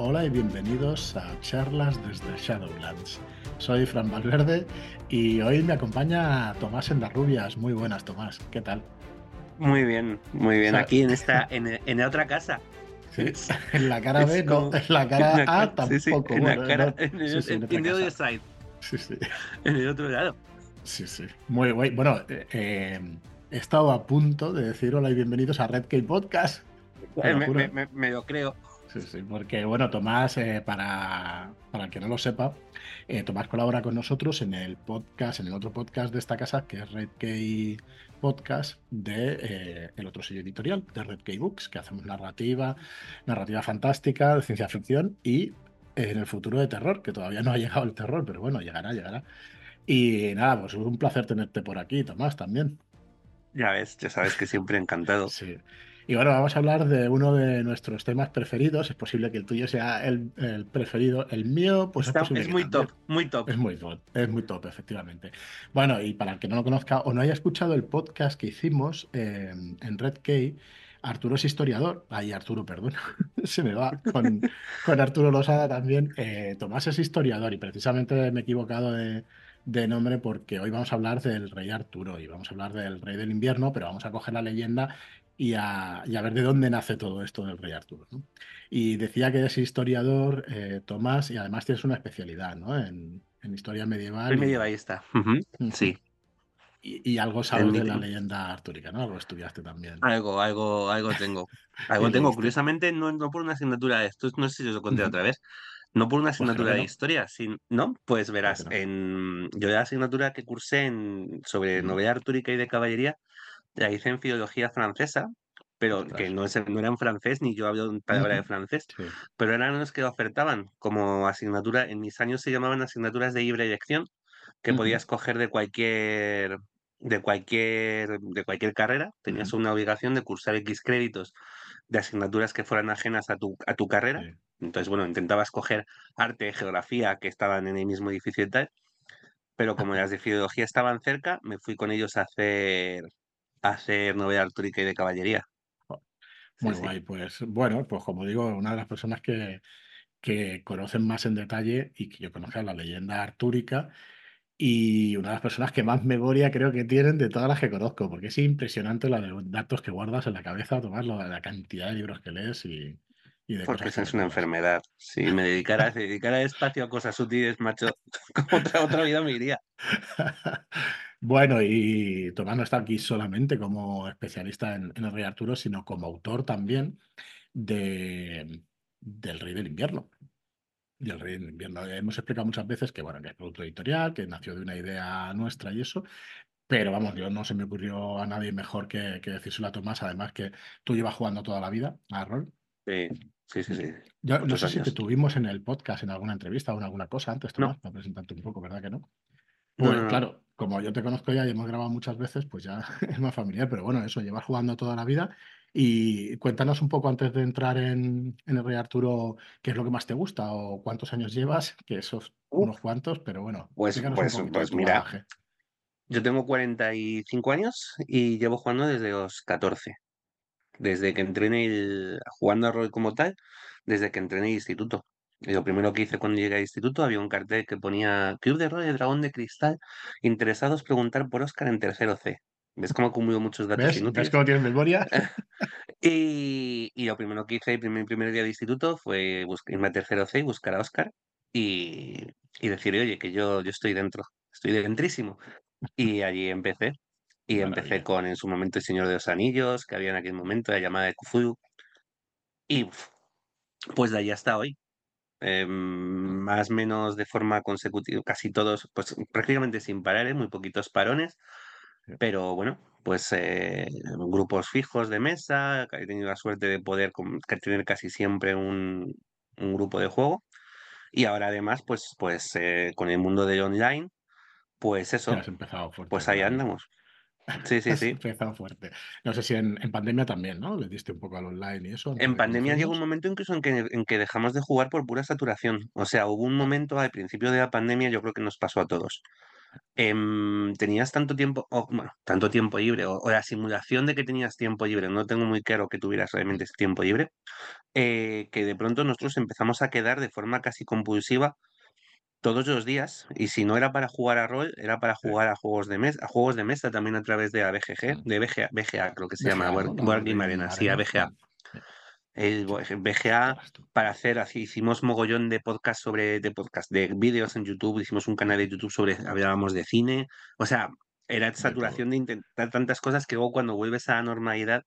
Hola y bienvenidos a charlas desde Shadowlands. Soy Fran Valverde y hoy me acompaña Tomás Endarrubias. Muy buenas, Tomás. ¿Qué tal? Muy bien, muy bien. Aquí en esta, en, en otra casa. Sí, en la cara B, no, en la cara A tampoco. en la cara, en el, other side. Sí, sí. En el otro lado. Sí, sí. Muy guay. Bueno, eh, he estado a punto de decir hola y bienvenidos a Red K Podcast. Eh, me, me, me, lo creo. Sí, sí, porque bueno, Tomás, eh, para, para el que no lo sepa, eh, Tomás colabora con nosotros en el podcast, en el otro podcast de esta casa, que es Red K Podcast, de eh, el otro sello editorial, de Red K Books, que hacemos narrativa, narrativa fantástica, de ciencia ficción y en el futuro de terror, que todavía no ha llegado el terror, pero bueno, llegará, llegará. Y nada, pues es un placer tenerte por aquí, Tomás, también. Ya ves, ya sabes que siempre encantado. Sí. Y bueno, vamos a hablar de uno de nuestros temas preferidos. Es posible que el tuyo sea el, el preferido. El mío, pues Está, es, es muy top, muy top. Es muy top, es muy top, efectivamente. Bueno, y para el que no lo conozca o no haya escuchado el podcast que hicimos eh, en Red K, Arturo es historiador, ay Arturo, perdón, se me va, con, con Arturo Losada también. Eh, Tomás es historiador y precisamente me he equivocado de, de nombre porque hoy vamos a hablar del rey Arturo y vamos a hablar del rey del invierno, pero vamos a coger la leyenda y a, y a, ver de dónde nace todo esto del rey Arturo. ¿no? Y decía que eres historiador, eh, Tomás, y además tienes una especialidad ¿no? en, en historia medieval. El medievalista, uh -huh. sí. Y, y, algo sabes de la leyenda artúrica, ¿no? Algo estudiaste también. Algo, algo, algo tengo. Algo tengo. Curiosamente, no, no por una asignatura de esto, no sé si os lo conté uh -huh. otra vez, no por una asignatura pues de historia, sin, ¿no? Pues verás, no. en, yo la asignatura que cursé en, sobre novela artúrica y de caballería, la hice en filología francesa, pero Ostras. que no, es, no, era en francés, ni yo hablo palabra de francés, sí. pero eran los que ofertaban como asignatura, en mis años se llamaban asignaturas de libre elección, que uh -huh. podías coger de cualquier de cualquier de cualquier carrera, tenías uh -huh. una obligación de cursar X créditos de asignaturas que fueran ajenas a tu, a tu carrera. Sí. Entonces, bueno, intentabas coger arte, geografía, que estaban en el mismo edificio y tal, pero como las de filología estaban cerca, me fui con ellos a hacer, hacer novela artúrica y de caballería. Muy sí, guay, sí. pues bueno, pues como digo, una de las personas que, que conocen más en detalle y que yo conozco la leyenda artúrica y una de las personas que más memoria creo que tienen de todas las que conozco, porque es impresionante la de datos que guardas en la cabeza, Tomás, la cantidad de libros que lees y, y de Porque esa es una enfermedad. Si me dedicara, si dedicara espacio a cosas sutiles, macho, como otra, otra vida me iría. bueno, y Tomás no está aquí solamente como especialista en, en el Rey Arturo, sino como autor también de, del Rey del Invierno. Y el Rey del Invierno. Hemos explicado muchas veces que, bueno, que es producto editorial, que nació de una idea nuestra y eso, pero vamos, yo no se me ocurrió a nadie mejor que, que decírselo a Tomás, además que tú llevas jugando toda la vida a rol. Sí, sí, sí. sí. Yo no sé años. si te tuvimos en el podcast, en alguna entrevista o en alguna cosa antes, Tomás, no. para presentarte un poco, ¿verdad que no? Pues no, no, claro, como yo te conozco ya y hemos grabado muchas veces, pues ya es más familiar, pero bueno, eso, llevas jugando toda la vida. Y cuéntanos un poco antes de entrar en, en el Rey Arturo, qué es lo que más te gusta o cuántos años llevas, que esos uh, unos cuantos, pero bueno. Pues, pues, pues mira, bagaje. yo tengo 45 años y llevo jugando desde los 14 desde que entré en el, jugando a rol como tal, desde que entré en el instituto. Y lo primero que hice cuando llegué al instituto había un cartel que ponía Club de Rol de Dragón de Cristal, interesados preguntar por Oscar en tercero C. ¿Ves cómo acumulo muchos datos ¿Ves? inútiles? ¿Ves cómo tienes memoria? y, y, lo primero que hice el primer, primer día de instituto fue irme a tercero C y buscar a Oscar y, y decirle, oye, que yo, yo estoy dentro, estoy dentrísimo. Y allí empecé. Y Maravilla. empecé con en su momento El Señor de los Anillos, que había en aquel momento, la llamada de Cthulhu. Y pues de ahí hasta hoy. Eh, más o menos de forma consecutiva, casi todos, pues prácticamente sin parar, ¿eh? muy poquitos parones. Pero bueno, pues eh, grupos fijos de mesa, he tenido la suerte de poder tener casi siempre un, un grupo de juego. Y ahora además, pues, pues eh, con el mundo del online, pues eso, fuerte, pues ahí andamos. Sí, sí, sí. Empezado fuerte. No sé si en, en, pandemia también, ¿no? Le diste un poco al online y eso. En pandemia llegó un momento incluso en que, en que dejamos de jugar por pura saturación. O sea, hubo un momento al principio de la pandemia, yo creo que nos pasó a todos, em, tenías tanto tiempo, o, bueno, tanto tiempo libre, o, la simulación de que tenías tiempo libre, no tengo muy claro que tuvieras realmente ese tiempo libre, eh, que de pronto nosotros empezamos a quedar de forma casi compulsiva todos los días, y si no era para jugar a rol, era para jugar a juegos de mesa, a juegos de mesa también a través de la BGG, de BGA, BGA creo que se llama, Board Game Arena, sí, a BGA. El BGA para hacer así, hicimos mogollón de podcast sobre, de podcast, de vídeos en YouTube, hicimos un canal de YouTube sobre, hablábamos de cine, o sea, era saturación de, intentar tantas cosas que luego cuando vuelves a la normalidad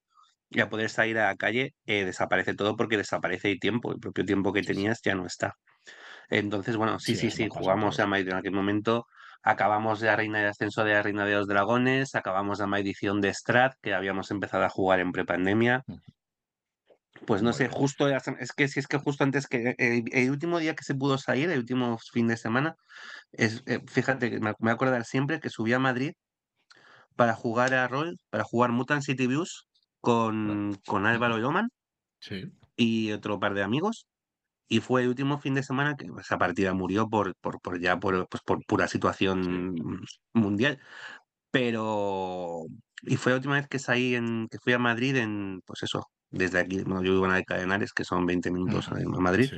y a poder salir a la calle, eh, desaparece todo porque desaparece el tiempo, el propio tiempo que tenías ya no está. Entonces, bueno, sí, sí, sí, jugamos a Madrid en aquel momento. Acabamos de la Reina de Ascenso de la Reina de los Dragones, acabamos la edición de Strat, que habíamos empezado a jugar en prepandemia. Pues no sé, justo, es que si es que justo antes que el, último día que se pudo salir, el último fin de semana, es, eh, fíjate, me, me voy a acordar siempre que subí a Madrid para jugar a rol, para jugar Mutant City Views con, con Álvaro Loman y otro par de amigos. Y fue el último fin de semana que esa partida murió por, por, por ya por, pues por pura situación mundial. Pero. Y fue la última vez que salí en, que fui a Madrid en, pues eso, desde aquí, bueno, yo vivo en Alcalá de Henares, que son 20 minutos a Madrid.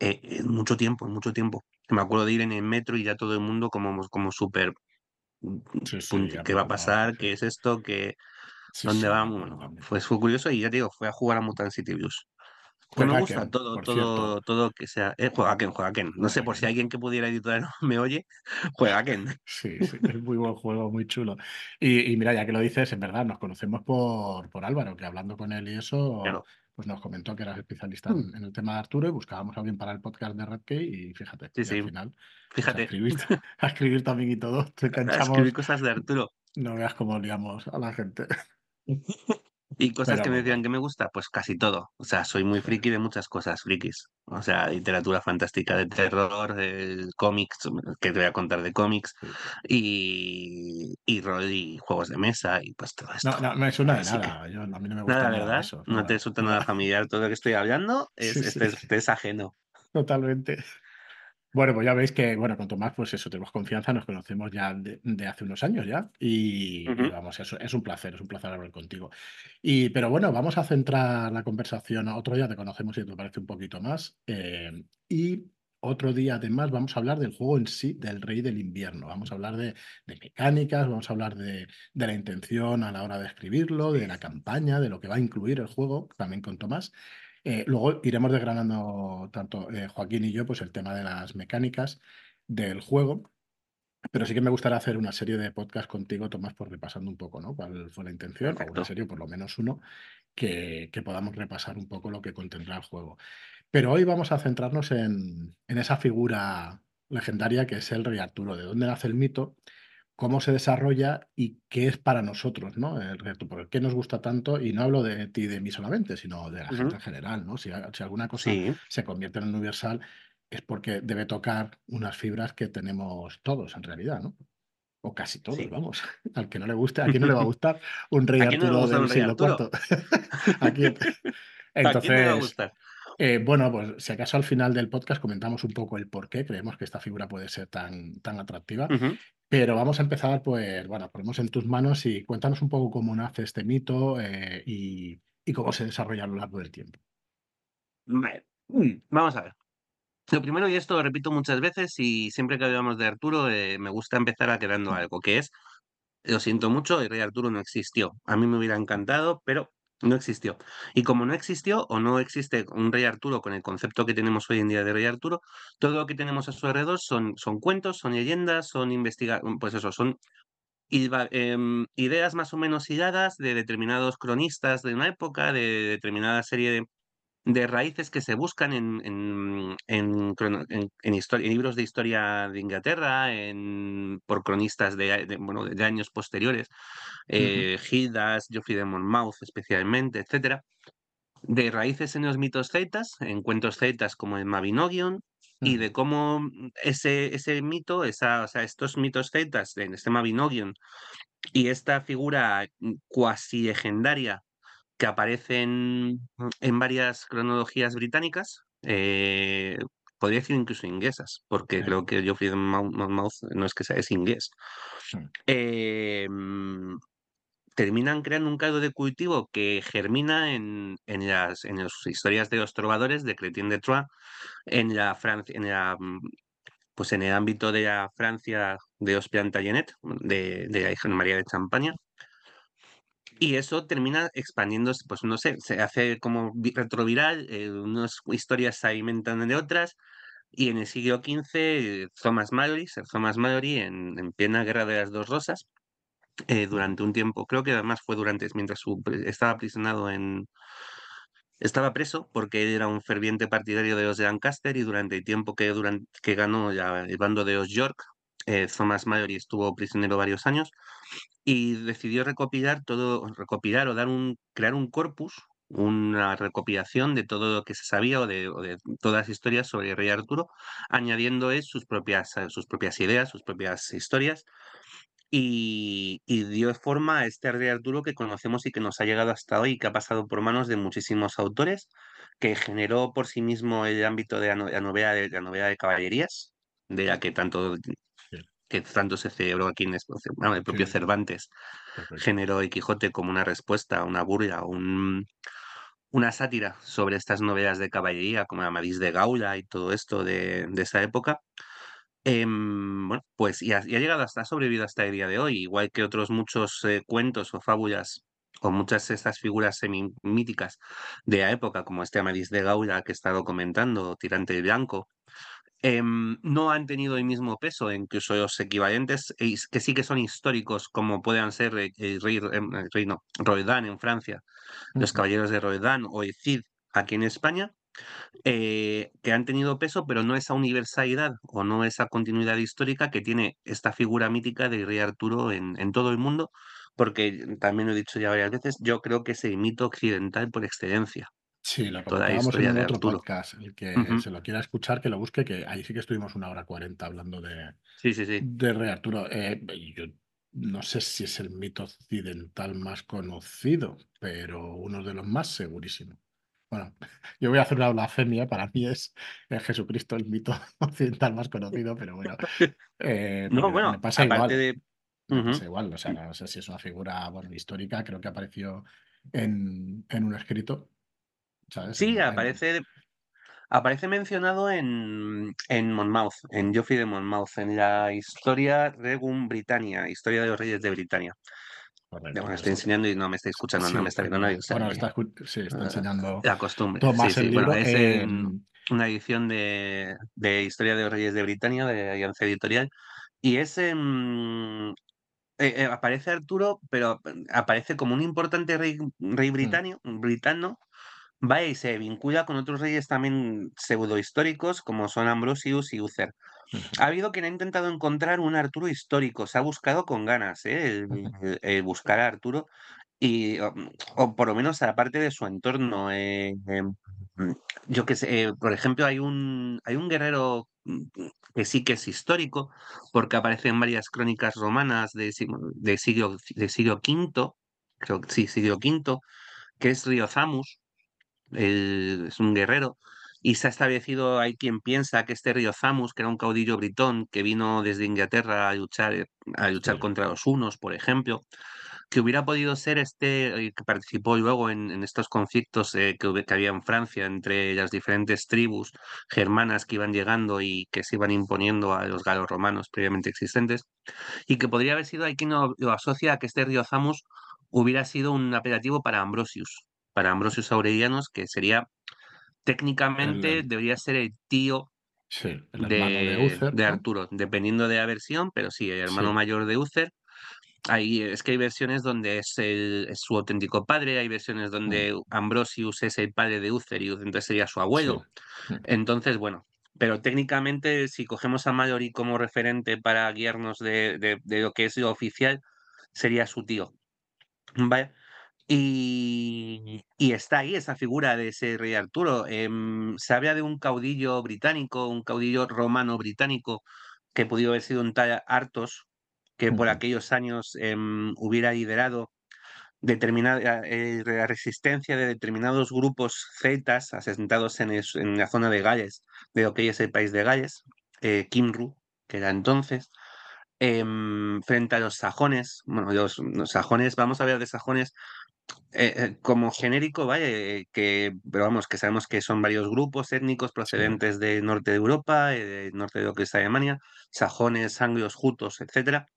Eh, mucho tiempo, mucho tiempo. Me acuerdo de ir en el metro y ya todo el mundo como, como súper. ¿Qué va a pasar? ¿Qué es esto? ¿Qué, ¿Dónde vamos? Bueno, fue, fue curioso y ya te digo, fue a jugar a Mutant City Views. Que me gusta todo, todo, todo que sea. Eh, juega Ken, juega Ken. No sé por si alguien que pudiera editar me oye, juega Ken. Sí, sí, es muy buen juego, muy chulo. Y, y, mira, ya que lo dices, en verdad, nos conocemos por, por Álvaro, que hablando con él y eso, pues nos comentó que eras especialista hmm. en, el tema de Arturo y buscábamos a alguien para el podcast de Redkey y fíjate, sí, sí. al final. Fíjate. a, escribir, también y todo. Te a escribir cosas de Arturo. No veas cómo liamos a la gente. Y cosas que me decían que me gusta, pues casi todo. O sea, soy muy friki de muchas cosas, frikis. O sea, literatura fantástica de terror, de cómics, que te voy a contar de cómics, y, y rol y juegos de mesa y pues todo esto. No, no me suena de nada. Yo, a mí no me gusta nada, ¿verdad? no te resulta nada familiar todo lo que estoy hablando, es, es ajeno. Totalmente. Bueno, pues ya veis que, bueno, con Tomás, pues eso, tenemos confianza, nos conocemos ya de, hace unos años ya y, vamos, es un placer, es un placer hablar contigo. Y, pero bueno, vamos a centrar la conversación, otro día te conocemos y te parece un poquito más. Eh, y otro día además vamos a hablar del juego en sí, del Rey del Invierno. Vamos a hablar de, mecánicas, vamos a hablar de, de, la intención a la hora de escribirlo, de la campaña, de lo que va a incluir el juego, también con Tomás. Eh, luego iremos desgranando tanto eh, Joaquín y yo pues el tema de las mecánicas del juego, pero sí que me gustaría hacer una serie de podcast contigo, Tomás, por repasando un poco, ¿no? ¿Cuál fue la intención? O una serie, por lo menos uno, que, que, podamos repasar un poco lo que contendrá el juego. Pero hoy vamos a centrarnos en, en esa figura legendaria que es el rey Arturo, de dónde nace el mito cómo se desarrolla y qué es para nosotros, ¿no? El reto, por qué nos gusta tanto, y no hablo de ti y de mí solamente, sino de la gente en general, ¿no? Si, alguna cosa se convierte en universal, es porque debe tocar unas fibras que tenemos todos en realidad, ¿no? O casi todos, vamos. Al que no le guste, a quien no le va a gustar un rey Arturo del siglo IV. Entonces, eh, bueno, pues si acaso al final del podcast comentamos un poco el por qué creemos que esta figura puede ser tan, tan atractiva. Pero vamos a empezar, pues, bueno, ponemos en tus manos y cuéntanos un poco cómo nace este mito eh, y, cómo se desarrolla a lo largo del tiempo. Mm, vamos a ver. Lo primero, y esto lo repito muchas veces, y siempre que hablamos de Arturo, eh, me gusta empezar aclarando algo, que es, lo siento mucho, el rey Arturo no existió. A mí me hubiera encantado, pero no existió. Y como no existió o no existe un rey Arturo con el concepto que tenemos hoy en día de rey Arturo, todo lo que tenemos a su alrededor son, son cuentos, son leyendas, son investigaciones, pues eso, son em, ideas más o menos hiladas de determinados cronistas de una época, de determinada serie de, de raíces que se buscan en, en, en, en, libros de historia de Inglaterra, en, por cronistas de, bueno, de años posteriores, eh, Gildas, Geoffrey de Monmouth especialmente, etcétera, de raíces en los mitos celtas, en cuentos celtas como el Mabinogion, y de cómo ese, ese mito, esa, o sea, estos mitos celtas en este Mabinogion y esta figura cuasi legendaria que aparecen en varias cronologías británicas, eh, podría decir incluso inglesas, porque creo que Geoffrey de Monmouth no es que sea, es inglés. Em, terminan creando un caldo de cultivo que germina en, en, las, en las historias de los trovadores de Chrétien de Troyes, en la Francia, en la mm, pues en el ámbito de la Francia de los Plantagenet, de, de la hija María de Champaña. Y eso termina expandiéndose, pues no sé, se hace como retroviral, eh, unas historias se alimentan de otras, y en el siglo XV, Thomas Mallory, Sir Thomas Mallory, en, en plena Guerra de las Dos Rosas, eh, durante un tiempo, creo que además fue durante, mientras su, estaba aprisionado en, estaba preso porque era un ferviente partidario de los de Lancaster y durante el tiempo que, durante, que ganó ya el bando de los York, eh, Thomas Mallory estuvo prisionero varios años y decidió recopilar todo, recopilar o dar un, crear un corpus, una recopilación de todo lo que se sabía o de, de todas las historias sobre el rey Arturo, añadiendo sus propias, sus propias ideas, sus propias historias y, dio forma a este rey Arturo que conocemos y que nos ha llegado hasta hoy, que ha pasado por manos de muchísimos autores, que generó por sí mismo el ámbito de la, novela de la novela de caballerías, de la que tanto que tanto se celebró aquí en bueno, el propio Cervantes generó el Quijote como una respuesta, una burla, un, una sátira sobre estas novelas de caballería como Amadís de Gaula y todo esto de, de esa época. Em, bueno, pues y ha, llegado hasta, ha sobrevivido hasta el día de hoy, igual que otros muchos eh, cuentos o fábulas o muchas de estas figuras semimíticas de la época, como este Amadís de Gaula que he estado comentando, Tirante de Blanco, em, no han tenido el mismo peso, incluso los equivalentes, que sí que son históricos, como puedan ser el, rey, em, el rey no, Roedán en Francia, los caballeros de Roedán o el Cid aquí en España, eh, que han tenido peso, pero no esa universalidad o no esa continuidad histórica que tiene esta figura mítica de Rey Arturo en, en todo el mundo, porque también lo he dicho ya varias veces, yo creo que es el mito occidental por excelencia. Sí, lo comentábamos en otro podcast. El que se lo quiera escuchar, que lo busque, que ahí sí que estuvimos una hora cuarenta hablando de, sí, sí, sí. de Rey Arturo. Eh, yo no sé si es el mito occidental más conocido, pero uno de los más segurísimo. Bueno, yo voy a hacer una blasfemia, para mí es, Jesucristo el mito occidental más conocido, pero bueno. Eh, no, bueno, me pasa igual. De... Me pasa igual, o sea, no sé si es una figura histórica, creo que apareció en, en un escrito. ¿Sabes? Sí, aparece, aparece mencionado en, en Monmouth, en Geoffrey de Monmouth, en la historia Regum Britannia, historia de los reyes de Britania me estoy enseñando y no me está escuchando, no me está viendo nadie. bueno, está, sí, está ah, enseñando. La costumbre. sí, sí. bueno, es una edición de, de, Historia de los Reyes de Britania, de Alianza Editorial. Y es. Eh, eh, aparece Arturo, pero aparece como un importante rey, rey mm. britano, vaya y se vincula con otros reyes también pseudohistóricos, como son Ambrosius y Uther. Ha habido quien ha intentado encontrar un Arturo histórico, se ha buscado con ganas, ¿eh? el, buscar a Arturo, y, o, por lo menos aparte de su entorno. Eh, em, yo que sé, eh, por ejemplo, hay un, hay un guerrero mm, que sí que es histórico, porque aparece en varias crónicas romanas de, de, siglo, de siglo V, creo que sí, siglo V, que es Riozamus, es un guerrero y se ha establecido, hay quien piensa que este río Zamus, que era un caudillo britón que vino desde Inglaterra a luchar, a luchar contra los hunos, por ejemplo, que hubiera podido ser este, eh, que participó luego en, estos conflictos eh, que, que, había en Francia entre las diferentes tribus germanas que iban llegando y que se iban imponiendo a los galos romanos previamente existentes, y que podría haber sido, hay quien lo, asocia a que este río Zamus hubiera sido un apelativo para Ambrosius, para Ambrosius Aurelianos, que sería técnicamente debería ser el tío de, Arturo, dependiendo de la versión, pero sí, el hermano mayor de Uther. Hay, es que hay versiones donde es, su auténtico padre, hay versiones donde mm. Ambrosius es el padre de Uther y entonces sería su abuelo. Mm. Entonces, bueno, pero técnicamente si cogemos a Mallory como referente para guiarnos de, de, lo que es lo oficial, sería su tío. ¿Vale? Y, está ahí esa figura de ese rey Arturo. Em, se habla de un caudillo británico, un caudillo romano británico, que pudo haber sido un tal Artos, que por aquellos años em, hubiera liderado determinada eh, la resistencia de determinados grupos celtas asentados en, en, la zona de Gales, de lo que es el país de Gales, eh, Kimru, que era entonces, em, frente a los sajones. Bueno, los, los, sajones, vamos a ver de sajones eh, eh, como genérico, vaya, eh, que, pero vamos, que sabemos que son varios grupos étnicos procedentes sí. del norte de Europa, del norte de lo que es Alemania, sajones, anglos, jutos, etcétera,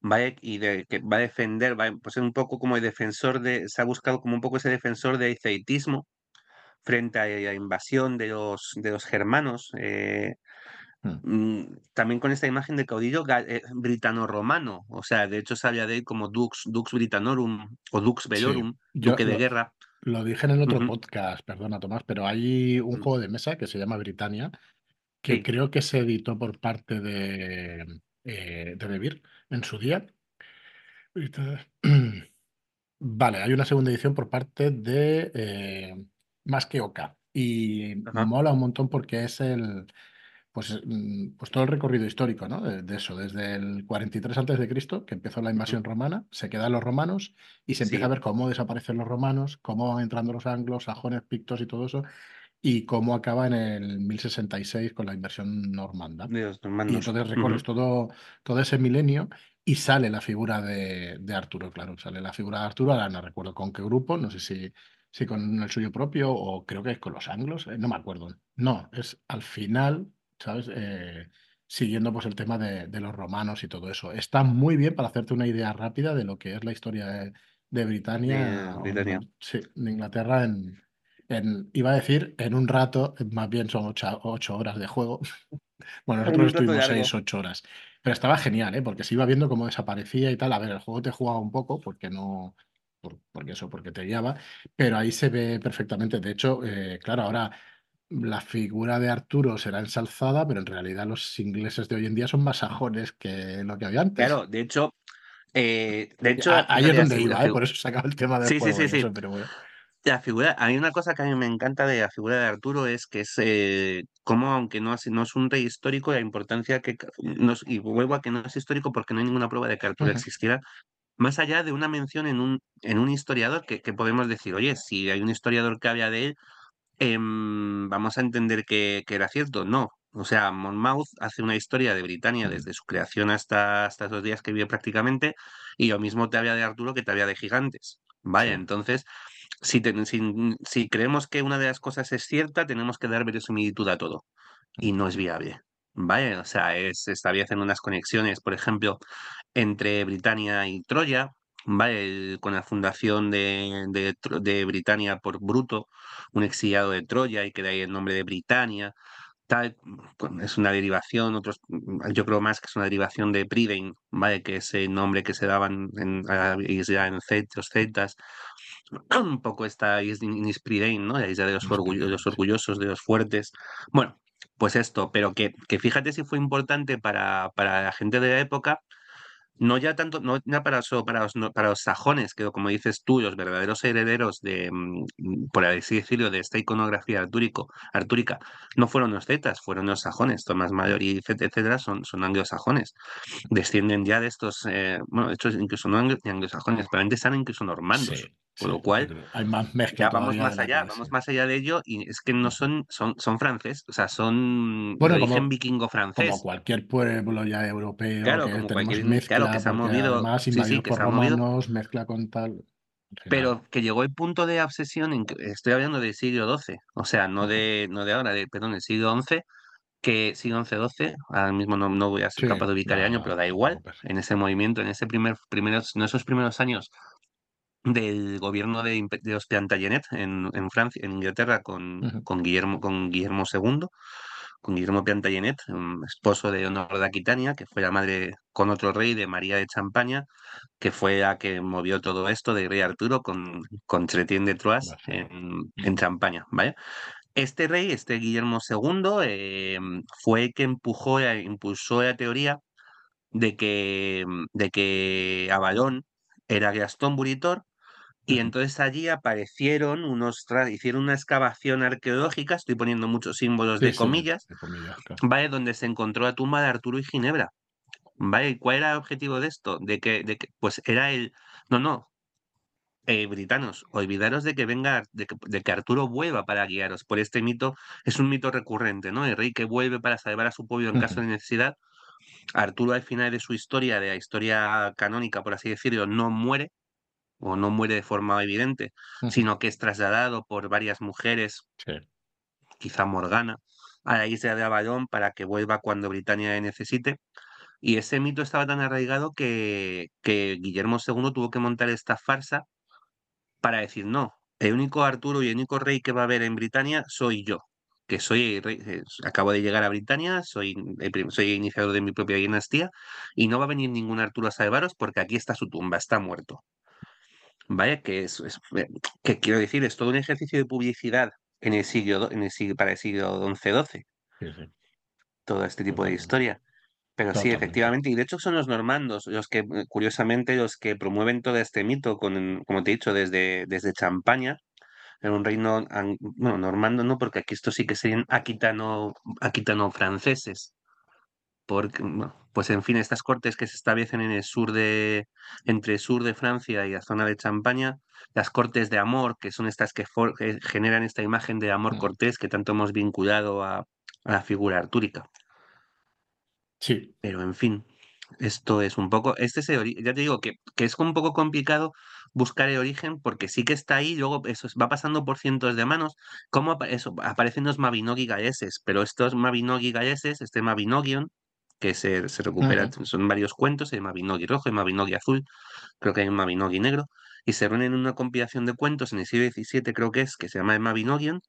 vaya, y de, que va a defender, va pues un poco como el defensor de, se ha buscado como un poco ese defensor del ceitismo frente a la invasión de los, de los germanos, eh. Mm, también con esta imagen de caudillo eh, britano-romano, o sea, de hecho sabía de él como Dux, Dux Britanorum o Dux Velorum, sí, Duque lo, de Guerra. Lo dije en el otro uh -huh. podcast, perdona Tomás, pero hay un uh -huh. juego de mesa que se llama Britannia, que Sí. creo que se editó por parte de, eh, de en su día. Vale, hay una segunda edición por parte de eh, Más que Oca. Y Ajá. mola un montón porque es el, pues, mm, pues todo el recorrido histórico, ¿no? De, de eso, desde el 43 antes de Cristo, que empezó la invasión romana, se quedan los romanos y se empieza Sí. a ver cómo desaparecen los romanos, cómo van entrando los anglos, sajones, pictos y todo eso, y cómo acaba en el 1066 con la invasión normanda. Y entonces recorres todo, todo ese milenio y sale la figura de, de Arturo, claro, sale la figura de Arturo, ahora no recuerdo con qué grupo, no sé si, si con el suyo propio o creo que es con los anglos, eh, no me acuerdo. No, es al final, ¿sabes? Eh, siguiendo pues el tema de, de los romanos y todo eso. Está muy bien para hacerte una idea rápida de lo que es la historia de, de Britania, o sí, de Inglaterra en, en, iba a decir, en un rato, más bien son ocho, ocho horas de juego. Bueno, En nosotros estuvimos seis, ocho horas. Pero estaba genial, ¿eh? Porque se iba viendo cómo desaparecía y tal. A ver, el juego te jugaba un poco porque no. por- porque eso, porque te guiaba. Pero ahí se ve perfectamente. De hecho, eh, claro, ahora la figura de Arturo será ensalzada, pero en realidad los ingleses de hoy en día son más sajones que lo que había antes. Claro, de hecho, eh, de Y hecho, a- Ahí es donde iba, ¿eh? Por eso sacaba el tema del Sí, sí, sí, sí. eso, pero bueno. La figura, hay una cosa que a mí me encanta de la figura de Arturo es que es eh, como, aunque no es, no es un rey histórico, la importancia que, no y vuelvo a que no es histórico porque no hay ninguna prueba de que Arturo Ujú. existiera, más allá de una mención en un, en un historiador que, que podemos decir, oye, si hay un historiador que habla de él, em, vamos a entender que, que era cierto. No. O sea, Monmouth hace una historia de Britania Mm, desde su creación hasta, hasta esos días que vive prácticamente, y lo mismo te había de Arturo que te había de Gigantes. Vaya, Sí. entonces, si, te- si, si creemos que una de las cosas es cierta, tenemos que dar verosimilitud a todo. Y no es viable. Vaya, o sea, es, estableciendo unas conexiones, por ejemplo, entre Britania y Troya, ¿vale? Con la fundación de, de, Britania por Bruto, un exiliado de Troya, y que de ahí el nombre de Britania, tal, es una derivación, otros, yo creo más que es una derivación de Prydain, ¿vale? Que es el nombre que se daban en, a la isla en los celtas, un poco esta Prydain, ¿no? La isla de los, orgullo- los orgullosos, de los fuertes. Bueno, pues esto, pero que, que fíjate si fue importante para, para la gente de la época, no ya tanto, no ya para, solo para los, no- para los sajones, que como dices tú, los verdaderos herederos de, mm, por así decirlo, de esta iconografía artúrico, artúrica, no fueron los cetas, fueron los sajones, Tomás Mayor y etcétera, son, son anglosajones. Descienden ya de estos, eh, bueno, de hecho incluso no anglo- anglosajones, probablemente sean incluso normandos. Sí, Por sí, lo cual. Hay más mezcla ya vamos más allá, que vamos más allá de ello, y es que no son, son, son franceses, o sea, son Bueno, origen como, vikingo como francés. cualquier pueblo ya europeo Claro, que como tenemos cualquier, claro, que mezcla, se ha movido, además sí, sí, invadidos que por se ha movido, romanos, mezcla con tal. Pero que llegó el punto de obsesión en que estoy hablando del siglo XII, o sea, no de, no de ahora, de, perdón, del siglo XI, que siglo XI, XII, ahora mismo no, no voy a ser Sí, capaz de ubicar el año, pero da igual, en ese movimiento, en ese primer, primeros, en esos primeros años del gobierno de, de los Plantagenet en, en Francia, en Inglaterra, con, Ujú. con Guillermo, con Guillermo II, con Guillermo Plantagenet, un esposo de Leonor de Aquitania, que fue la madre con otro rey de María de Champaña, que fue la que movió todo esto de rey Arturo con, con Chrétien de Troyes en, en Ujú. Champaña, ¿vale? Este rey, este Guillermo II, eh, fue el que empujó, impulsó la teoría de que, de que Avalón era Glastonbury Tor, y entonces allí aparecieron unos, hicieron una excavación arqueológica, estoy poniendo muchos símbolos Sí, de sí, comillas, de comillas, claro. ¿vale? Donde se encontró la tumba de Arturo y Ginebra. ¿Vale? ¿Y cuál era el objetivo de esto? De que, de que, pues era el. No, no. eh, britanos, olvidaros de que venga, de que, Arturo vuelva para guiaros. Por este mito, es un mito recurrente, ¿no? El rey que vuelve para salvar a su pueblo en caso de necesidad. Arturo al final de su historia, de la historia canónica, por así decirlo, no muere, o no muere de forma evidente, sino que es trasladado por varias mujeres, quizá Morgana, a la isla de Avalón para que vuelva cuando Britania necesite. Y ese mito estaba tan arraigado que, que Guillermo II tuvo que montar esta farsa para decir, no, el único Arturo y el único rey que va a haber en Britania soy yo, que soy rey, eh, acabo de llegar a Britania, soy el, soy iniciador de mi propia dinastía, y no va a venir ningún Arturo a salvaros porque aquí está su tumba, está muerto. Vaya, que es, eh, que quiero decir, es todo un ejercicio de publicidad en el siglo, en el siglo para el siglo XI-XII. Todo este tipo de historia. Pero sí, efectivamente, y de hecho son los normandos los que, eh, curiosamente, los que promueven todo este mito, con, como te he dicho, desde, desde Champaña, en un reino, bueno, normando no, porque aquí esto sí que serían aquitano, aquitano franceses. Porque, pues en fin, estas cortes que se establecen en el sur de, entre el sur de Francia y la zona de Champaña, las cortes de amor, que son estas que, generan esta imagen de amor cortés que tanto hemos vinculado a, a la figura artúrica. Sí. Pero en fin, esto es un poco, este es ya te digo que, que, es un poco complicado buscar el origen porque sí que está ahí, luego eso va pasando por cientos de manos, como eso, aparecen los Mabinogi galleses, pero estos Mabinogi galleses, este Mabinogion, que se, se recupera, son varios cuentos, el Mabinogi rojo, el Mabinogi azul, creo que hay un Mabinogi negro, y se reúnen en una compilación de cuentos en el siglo XVII, creo que es, que se llama el Mabinogion,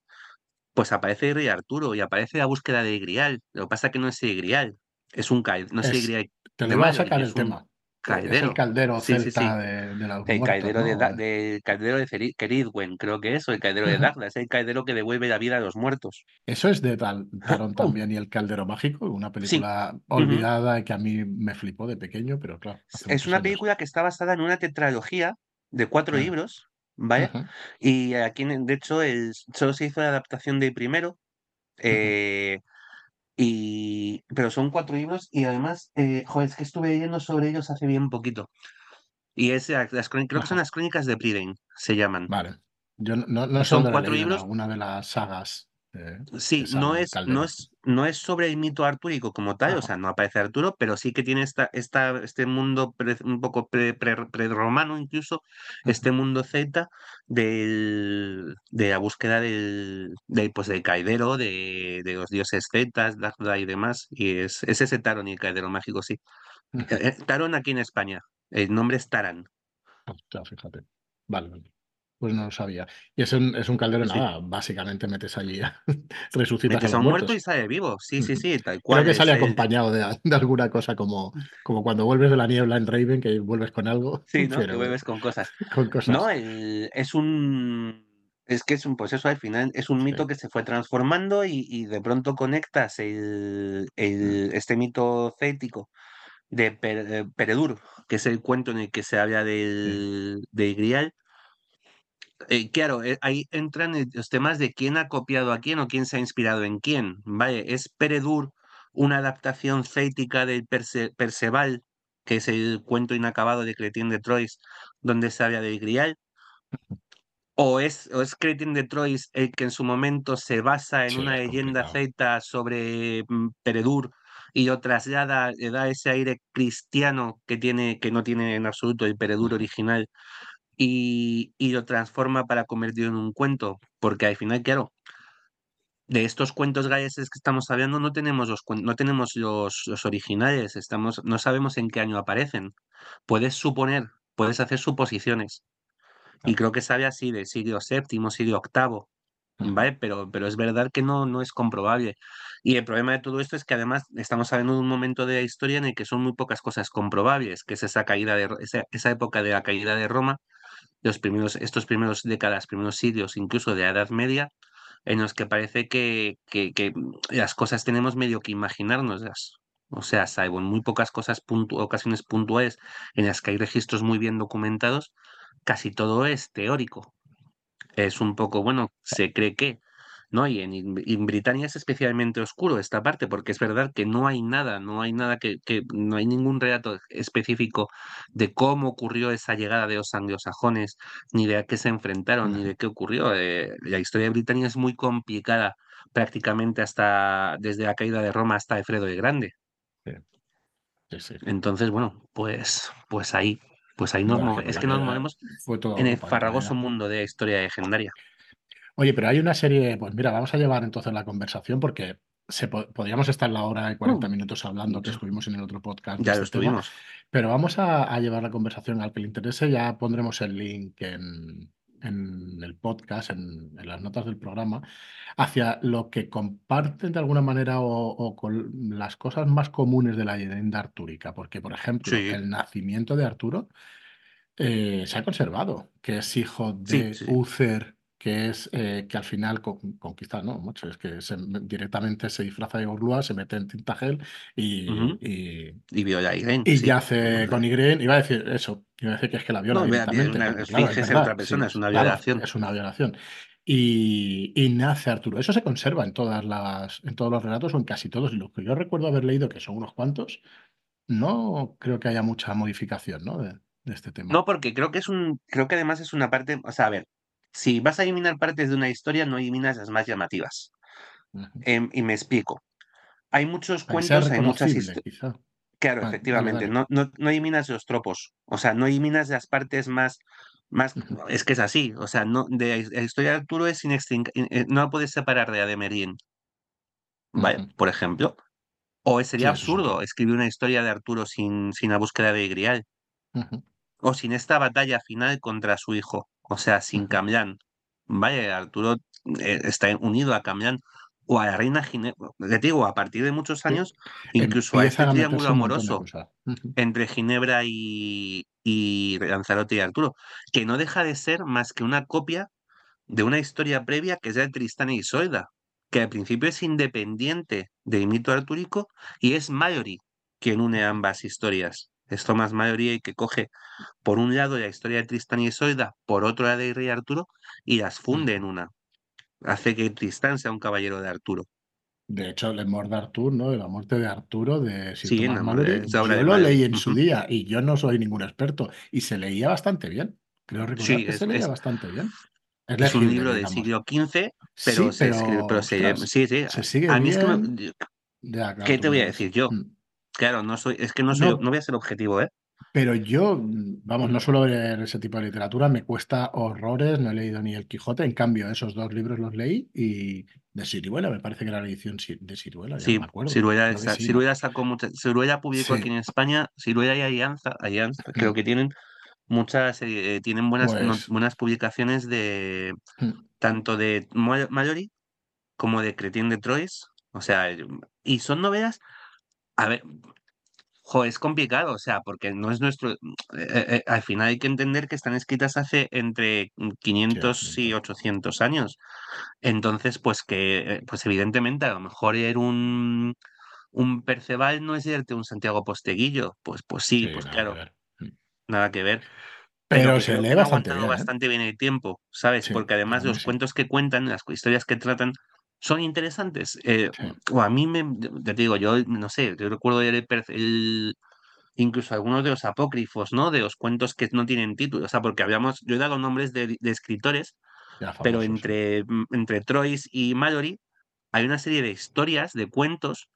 pues aparece el rey Arturo y aparece la búsqueda de Grial. Lo que pasa es que no es el Grial, es un caidero. No sé si Te le voy a sacar el tema. Es el caldero. celta De, de, la El caldero, de, caldero de Keridwen, creo que es, o el caldero de Dagda, es el caldero que devuelve la vida a los muertos. Eso es de Tarón también y el caldero mágico, una película olvidada y que a mí me flipó de pequeño, pero claro. Es una película que está basada en una tetralogía de cuatro libros, ¿vale? Y aquí, de hecho, el, solo se hizo la adaptación del primero. Eh, y, pero son cuatro libros y además, eh, joder, es que estuve leyendo sobre ellos hace bien poquito. Y es, las, creo que son las crónicas de Priden, se llaman. Vale. Yo no, no son cuatro libros. Una de las sagas sí, no es, no, es, no es sobre el mito artúrico como tal, o sea, no aparece Arturo, pero sí que tiene esta, esta, este mundo un poco pre-romano incluso, este mundo celta del, de la búsqueda del, del, pues, del caidero, de, de los dioses celtas, Dagda y demás, y es, es ese Taron y el caidero mágico, sí. Eh, eh, Taron aquí en España, el nombre es Taran. fíjate. Vale, vale. Pues no lo sabía. Y es un, es un caldero, nada, básicamente metes allí, resucitas metes a, un muerto y sale vivo. Sí, sí, sí, tal cual. Creo que sale acompañado de, de, alguna cosa, como, como cuando vuelves de la niebla en Raven, que vuelves con algo. Sí, ¿no? que vuelves con cosas. Con cosas. No, es un. Es que es un, pues eso al final es un mito que se fue transformando y, y de pronto conectas el, el, mm. este mito cético de Peredur, que es el cuento en el que se habla del, del Grial, eh, claro, eh, ahí entran los temas de quién ha copiado a quién o quién se ha inspirado en quién. Vale, es Peredur una adaptación cética del Perceval, que es el cuento inacabado de Cretín de Troyes, donde se habla del Grial. O es, o es Cretín de Troyes el que en su momento se basa en una leyenda celta sobre mm, Peredur y lo traslada, le da ese aire cristiano que tiene, que no tiene en absoluto el Peredur original y, lo transforma para convertirlo en un cuento, porque al final, claro, de estos cuentos galleses que estamos hablando no tenemos los no tenemos los, los, originales, estamos, no sabemos en qué año aparecen. Puedes suponer, puedes hacer suposiciones. Y creo que sabe así de siglo VII, siglo VIII, ¿vale? Pero, pero es verdad que no, no es comprobable. Y el problema de todo esto es que además estamos hablando de un momento de la historia en el que son muy pocas cosas comprobables, que es esa caída de esa, esa época de la caída de Roma, los primeros, estos primeros décadas, primeros siglos, incluso de la Edad Media, en los que parece que, que, las cosas tenemos medio que imaginárnoslas. O sea, salvo en muy pocas cosas ocasiones puntuales en las que hay registros muy bien documentados, casi todo es teórico. Es un poco, bueno, se cree que, ¿no? Y en, en, Britania es especialmente oscuro esta parte, porque es verdad que no hay nada, no hay nada que, que no hay ningún relato específico de cómo ocurrió esa llegada de los anglosajones, ni de a qué se enfrentaron, ni de qué ocurrió. Eh, la historia de Britania es muy complicada prácticamente hasta desde la caída de Roma hasta Efredo el Grande. Sí. Sí, Entonces, bueno, pues, pues ahí, pues ahí nos es que nos movemos en el farragoso mundo de historia legendaria. Oye, pero hay una serie, pues mira, vamos a llevar entonces la conversación porque se podríamos estar la hora y 40 minutos hablando que estuvimos en el otro podcast. Ya lo este estuvimos. pero vamos a, llevar la conversación al que le interese. Ya pondremos el link en, el podcast, en, las notas del programa, hacia lo que comparten de alguna manera o, con las cosas más comunes de la leyenda artúrica. Porque, por ejemplo, el nacimiento de Arturo eh, se ha conservado, que es hijo de Uther que es eh, que al final conquista, no, mucho, es que directamente se disfraza de Gorlua, se mete en Tintagel y, y, y viola a Irene. Y ya hace con Irene, iba a decir eso, iba a decir que es que la viola. No, directamente, una, otra persona, es una violación. es una violación. Y, y, nace Arturo. Eso se conserva en todas las, en todos los relatos o en casi todos. Y lo que yo recuerdo haber leído, que son unos cuantos, no creo que haya mucha modificación, ¿no? De, de este tema. No, porque creo que es un, creo que además es una parte, o sea, a ver, si vas a eliminar partes de una historia, no eliminas las más llamativas. Em, y me explico. Hay muchos cuentos, hay muchas historias. Claro, ah, efectivamente. No, no, no, eliminas los tropos. O sea, no eliminas las partes más. más Es que es así. O sea, no, de la historia de Arturo es eh, No la puedes separar de Ademerien. Vale, por ejemplo. O sería absurdo escribir una historia de Arturo sin, sin la búsqueda de Grial. O sin esta batalla final contra su hijo. O sea, sin Camlan. Vaya, Arturo eh, está unido a Camlan o a la reina Ginebra. Le digo, a partir de muchos años, incluso a este triángulo amoroso entre Ginebra y, y Lanzarote y Arturo, que no deja de ser más que una copia de una historia previa que es de Tristán y Isolda, que al principio es independiente del mito artúrico y es Mallory quien une ambas historias es Tomás mayoría y que coge por un lado la historia de Tristán y Isolda, por otro la de Rey Arturo, y las funde en una. Hace que Tristán sea un caballero de Arturo. De hecho, el amor de Arturo, ¿no? La muerte de Arturo de Sir sí, yo lo leí en su día y yo no soy ningún experto y se leía bastante bien. Creo recordar sí, que se leía bastante bien. Es, un libro del siglo XV, pero, sí, pero, se, sí, sí. Se sigue a mí es que ¿Qué te voy a decir yo? Mm. Claro, no soy, es que no soy, no, voy a ser objetivo, ¿eh? Pero yo, vamos, no suelo leer ese tipo de literatura, me cuesta horrores, no he leído ni El Quijote, en cambio, esos dos libros los leí y de Siruela, me parece que era la edición de Siruela, sí, me acuerdo. Siruela, sacó muchas, Siruela publicó aquí en España, Siruela y Alianza, Alianza creo mm. que tienen muchas, eh, tienen buenas, pues buenas publicaciones de mm. tanto de Mallory como de Cretín de Troyes, o sea, y son novelas a ver, es complicado, o sea, porque no es nuestro. Eh, eh, eh, al final hay que entender que están escritas hace entre 500 y 800 años. Entonces, pues que, pues evidentemente, a lo mejor era un, un Perceval no es irte un Santiago Posteguillo. Pues, pues sí, pues claro, mm. nada que ver. Pero, se lee bastante bien. bastante bien el tiempo, ¿sabes? porque además los cuentos que cuentan, las historias que tratan, son interesantes. Eh, o a mí me, te digo, yo no sé, yo recuerdo el, el, incluso algunos de los apócrifos, ¿no? De los cuentos que no tienen título, o sea, porque habíamos, yo he dado nombres de, escritores, pero entre, mm, entre Troyes y Mallory hay una serie de historias, de cuentos,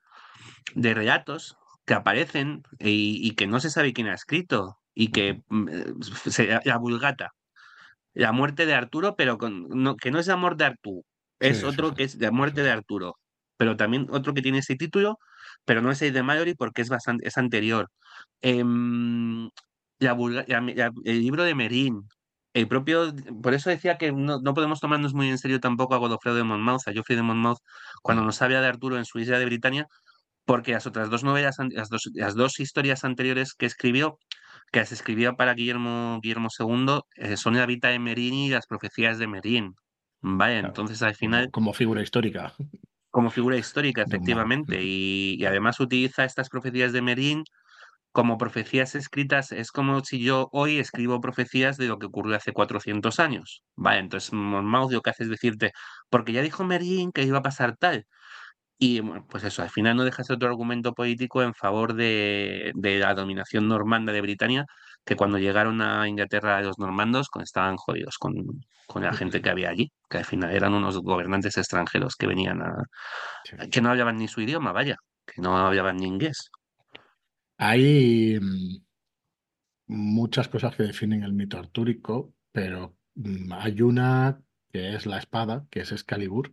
de relatos que aparecen y, que no se sabe quién ha escrito y que mm, eh, se, la vulgata. La muerte de Arturo, pero con, no, que no es el amor de Arturo, es otro que es La muerte de Arturo, pero también otro que tiene ese título, pero no es el de Mallory porque es bastante, es anterior. Em, el libro de Merín, el propio, por eso decía que no, podemos tomarnos muy en serio tampoco a Godofredo de Monmouth, a Geoffrey de Monmouth, cuando nos habla de Arturo en su isla de Britania, porque las otras dos novelas, las dos, las dos historias anteriores que escribió, que las escribió para Guillermo, Guillermo II, eh, son la vida de Merín y las profecías de Merín. Vaya, entonces al final... Como, figura histórica. Como figura histórica, efectivamente. Y, además utiliza estas profecías de Merín como profecías escritas, es como si yo hoy escribo profecías de lo que ocurrió hace 400 años. Vale, entonces Monmouth lo que hace es decirte, porque ya dijo Merlin que iba a pasar tal. Y pues eso, al final no deja ser otro argumento político en favor de, la dominación normanda de Britania, que cuando llegaron a Inglaterra los normandos estaban jodidos con, la gente que había allí, que al final eran unos gobernantes extranjeros que venían a... que no hablaban ni su idioma, vaya, que no hablaban ni inglés. Hay mm, muchas cosas que definen el mito artúrico, pero mm, hay una que es la espada, que es Excalibur,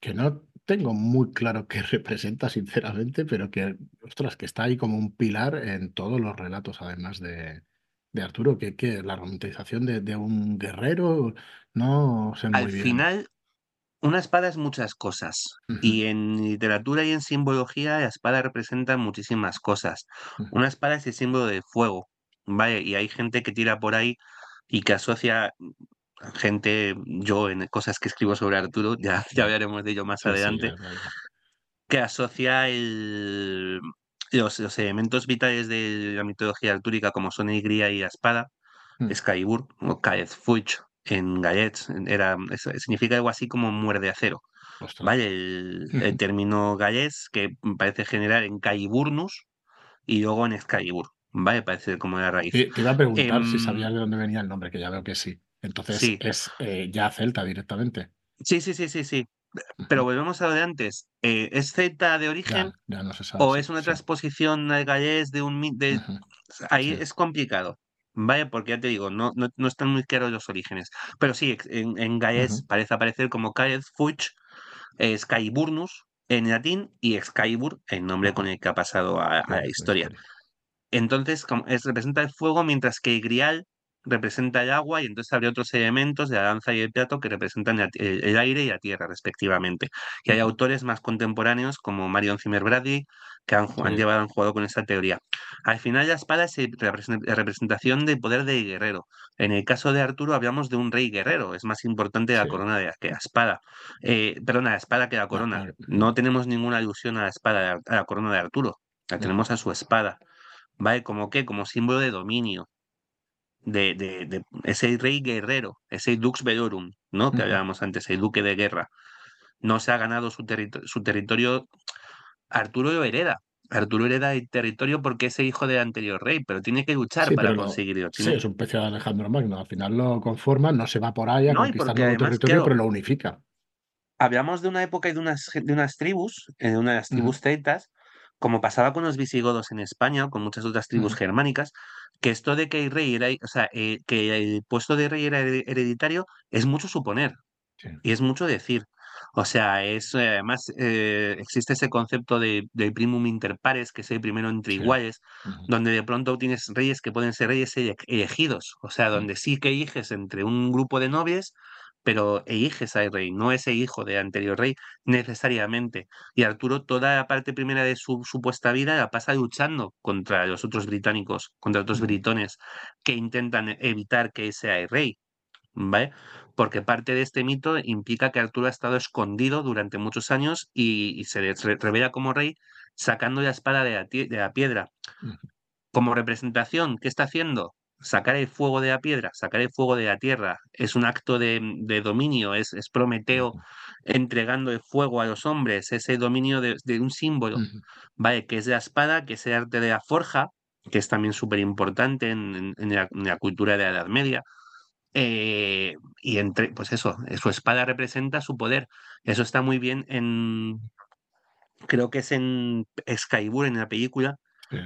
que no tengo muy claro qué representa, sinceramente, pero que, ostras, que está ahí como un pilar en todos los relatos, además de, de Arturo, que, que la romantización de, un guerrero, no sé muy Al final, una espada es muchas cosas. Y en literatura y en simbología, la espada representa muchísimas cosas. Una espada es el símbolo de fuego, ¿vale? Y hay gente que tira por ahí y que asocia gente, yo en cosas que escribo sobre Arturo, ya, ya hablaremos de ello más adelante, que asocia el, los, elementos vitales de la mitología artúrica como son el gría y la espada, mm. Skybur o Fuch en gallets, era, significa algo así como muerde acero. ¿Vale? El, término gallés que parece generar en Caiburnus y luego en Skybur. ¿Vale? Parece como la raíz. Te, iba a preguntar si em, sabías de dónde venía el nombre, que ya veo que sí. Entonces es eh, ya celta directamente. Sí, sí, sí, sí, sí. Pero volvemos a lo de antes. Eh, ¿Es celta de origen? ¿O es una transposición al gallés de un... De... Ahí es complicado. ¿Vale? Porque ya te digo, no, no, están muy claros los orígenes. Pero sí, en, en gallés parece aparecer como Caez Fuch, eh, Skyburnus en latín y Excalibur, el nombre con el que ha pasado a, la historia. Entonces, es, representa el fuego, mientras que Grial representa el agua y entonces habría otros elementos de la danza y el teatro que representan el, aire y la tierra, respectivamente. Y hay autores más contemporáneos como Marion Zimmer Bradley que han, llevado, han jugado con esa teoría. Al final, la espada es la representación del poder del guerrero. En el caso de Arturo, hablamos de un rey guerrero, es más importante la corona de, que la espada. Eh, perdona, la espada que la corona. No tenemos ninguna alusión a la espada, a la corona de Arturo. La tenemos a su espada. ¿Vale? ¿Como qué? Como símbolo de dominio de, de, ese rey guerrero, ese Dux Velorum, ¿no? Que hablábamos antes, el duque de guerra. No se ha ganado su, su territorio. Arturo lo hereda. Arturo hereda el territorio porque es hijo del anterior rey, pero tiene que luchar para conseguirlo. Sí, es un pecie de Alejandro Magno. Al final lo conforma, no se va por ahí a conquistar nuevo territorio, pero lo unifica. Hablamos de una época y de unas, de unas tribus, eh, de unas tribus celtas, como pasaba con los visigodos en España o con muchas otras tribus germánicas, que esto de que el rey era, o sea, eh, que el puesto de rey era hereditario es mucho suponer y es mucho decir. O sea, es eh, además eh, existe ese concepto de, primum inter pares, que es el primero entre iguales, donde de pronto tienes reyes que pueden ser reyes elegidos, o sea, donde sí que eliges entre un grupo de nobles, pero eliges al rey, no ese hijo de anterior rey necesariamente. Y Arturo toda la parte primera de su supuesta vida la pasa luchando contra los otros británicos, contra otros britones que intentan evitar que sea el rey. ¿Vale? Porque parte de este mito implica que Arturo ha estado escondido durante muchos años y, se revela como rey sacando la espada de la, de la piedra. Como representación, ¿qué está haciendo? Sacar el fuego de la piedra, sacar el fuego de la tierra, es un acto de, dominio, es, Prometeo entregando el fuego a los hombres, ese dominio de, un símbolo, ¿vale? Que es la espada, que es el arte de la forja, que es también súper importante en, la, cultura de la Edad Media. Eh, y entre, pues eso, su espada representa su poder. Eso está muy bien en, creo que es en Skybur, en la película,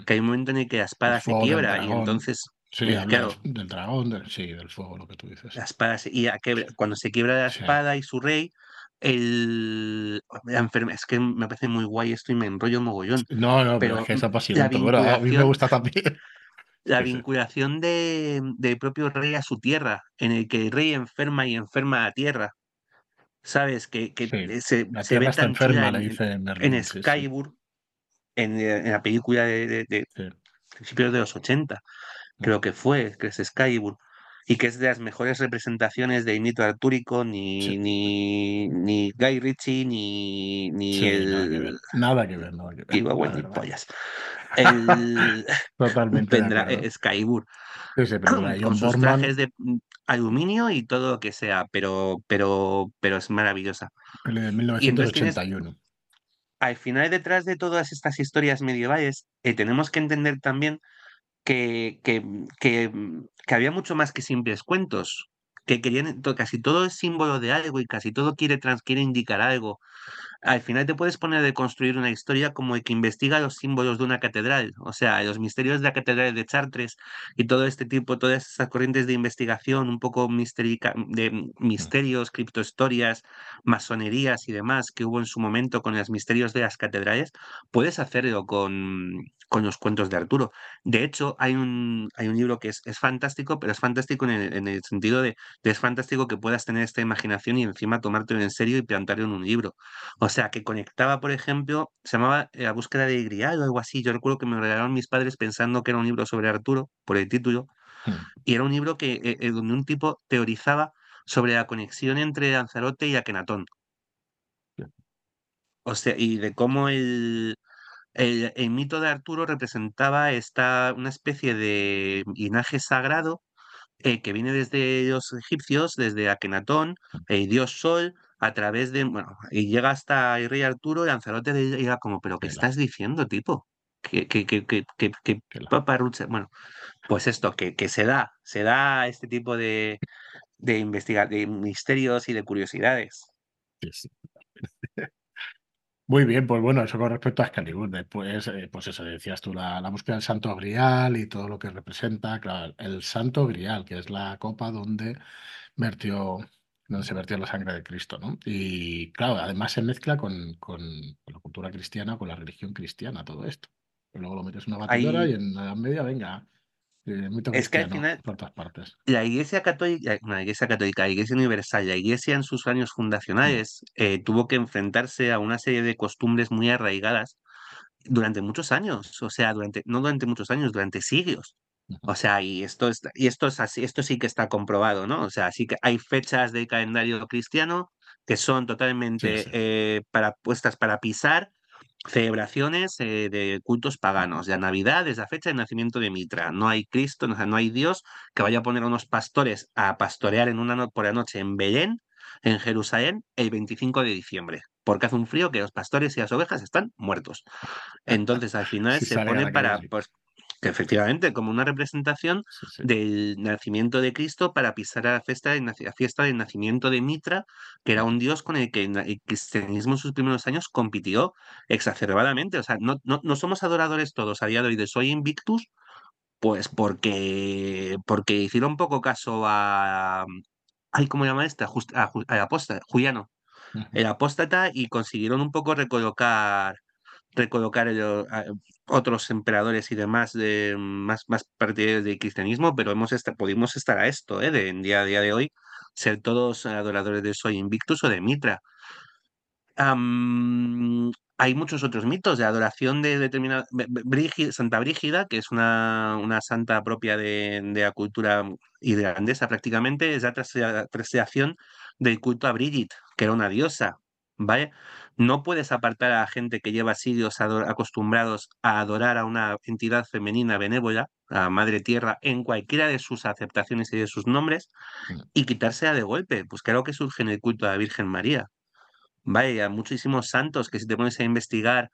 que hay un momento en el que la espada se quiebra y entonces Sí, eh, claro. del dragón, sí, del fuego, lo que tú dices. La espada, y cuando se quiebra la espada y su rey, el, la es que me parece muy guay esto y me enrollo mogollón. No, no, pero, es que es apasionante. Bueno, a mí me gusta también. La vinculación de, del propio rey a su tierra, en el que el rey enferma y enferma a tierra. ¿Sabes? Que, que se, se, ve tan enferma, en, dice en Skybur, en, la película de, de, de principios de los 80 creo que fue, que es Skybur. y que es de las mejores representaciones de mito artúrico, ni, ni, ni Guy Ritchie, ni, ni Sí, el... nada que ver. Nada que ver, nada que ver. Digo, bueno, pollas. El... Totalmente vendrá acuerdo. eh, Skybur Sí, sí, con sus Borman, trajes de mm, aluminio y todo lo que sea, pero, pero, pero es maravillosa. peli de Y entonces tienes, 1981. al final detrás de todas estas historias medievales, eh, tenemos que entender también que, que, que, mm, que había mucho más que simples cuentos, que querían, casi todo es símbolo de algo y casi todo quiere, trans, quiere indicar algo. Al final te puedes poner de construir una historia como el que investiga los símbolos de una catedral, o sea, los misterios de la catedral de Chartres y todo este tipo, todas esas corrientes de investigación, un poco mistérica- de misterios, criptohistorias, masonerías y demás que hubo en su momento con los misterios de las catedrales, puedes hacerlo con, con los cuentos de Arturo. De hecho, hay un, hay un libro que es, es fantástico, pero es fantástico en el, en el sentido de, de es fantástico que puedas tener esta imaginación y encima tomártelo en serio y plantarlo en un libro. O sea, que conectaba, por ejemplo, se llamaba eh, La búsqueda de Grial o algo así. Yo recuerdo que me regalaron mis padres pensando que era un libro sobre Arturo, por el título, Hmm. y era un libro que, eh, eh, donde un tipo teorizaba sobre la conexión entre Lanzarote y Akenatón. O sea, y de cómo el, el, el mito de Arturo representaba esta, una especie de linaje sagrado eh, que viene desde los egipcios, desde Akenatón, el dios Sol, a través de, bueno, y llega hasta rey Arturo, y Lanzarote le llega como, pero ¿qué estás diciendo, tipo? ¿Qué, qué, qué, qué, qué, qué tela. paparrucha? Bueno, pues esto, que, que se da, se da este tipo de, de investigar, de misterios y de curiosidades. Sí, sí. Muy bien, pues bueno, eso con respecto a Excalibur. Después, eh, pues eso, decías tú, la, la búsqueda del Santo Grial y todo lo que representa. Claro, el Santo Grial, que es la copa donde vertió, donde se vertió la sangre de Cristo, ¿no? Y claro, además se mezcla con, con la cultura cristiana, con la religión cristiana, todo esto. Y luego lo metes en una batidora y en la Edad Media, venga, eh, es que al final partes. La Iglesia Católica, la Iglesia Católica, la Iglesia Universal, la Iglesia en sus años Mm, fundacionales eh, tuvo que enfrentarse a una serie de costumbres muy arraigadas durante muchos años, o sea, durante, no durante muchos años, durante siglos. O sea, y esto es, y esto es así, esto sí que está comprobado, ¿no? O sea, sí que hay fechas del calendario cristiano que son totalmente sí. eh, para, puestas para pisar celebraciones eh, de cultos paganos. La Navidad es la fecha de nacimiento de Mitra. No hay Cristo, o sea, no hay Dios que vaya a poner a unos pastores a pastorear en una no- por la noche en Belén, en Jerusalén, el 25 de diciembre, porque hace un frío que los pastores y las ovejas están muertos. Entonces, al final se pone para, pues, que efectivamente, como una representación Sí, sí. del nacimiento de Cristo para pisar a la fiesta, del naci- la fiesta del nacimiento de Mitra, que era un dios con el que el cristianismo en sus primeros años compitió exacerbadamente. O sea, no, no, no somos adoradores todos a día de hoy de Soy Invictus, pues porque, porque hicieron poco caso a... Ay, ¿cómo llama esta? Just- a, Juliano, el apóstata, y consiguieron un poco recolocar recolocar otros emperadores y demás de más, más partidarios del cristianismo, pero hemos esta- pudimos estar a esto, ¿eh? De, día, a día de hoy, ser todos adoradores de Soy Invictus o de Mitra. Hay muchos otros mitos de adoración de determinada Santa Brígida, que es una, una santa propia de, de la cultura irlandesa prácticamente, es la trasla- traslación del culto a Brigid, que era una diosa, ¿vale? No puedes apartar a la gente que lleva siglos ado- acostumbrados a adorar a una entidad femenina benévola, a Madre Tierra, en cualquiera de sus aceptaciones y de sus nombres, Ujú. y quitársela de golpe. Pues claro que surge en el culto a la Virgen María. Vaya, muchísimos santos que si te pones a investigar,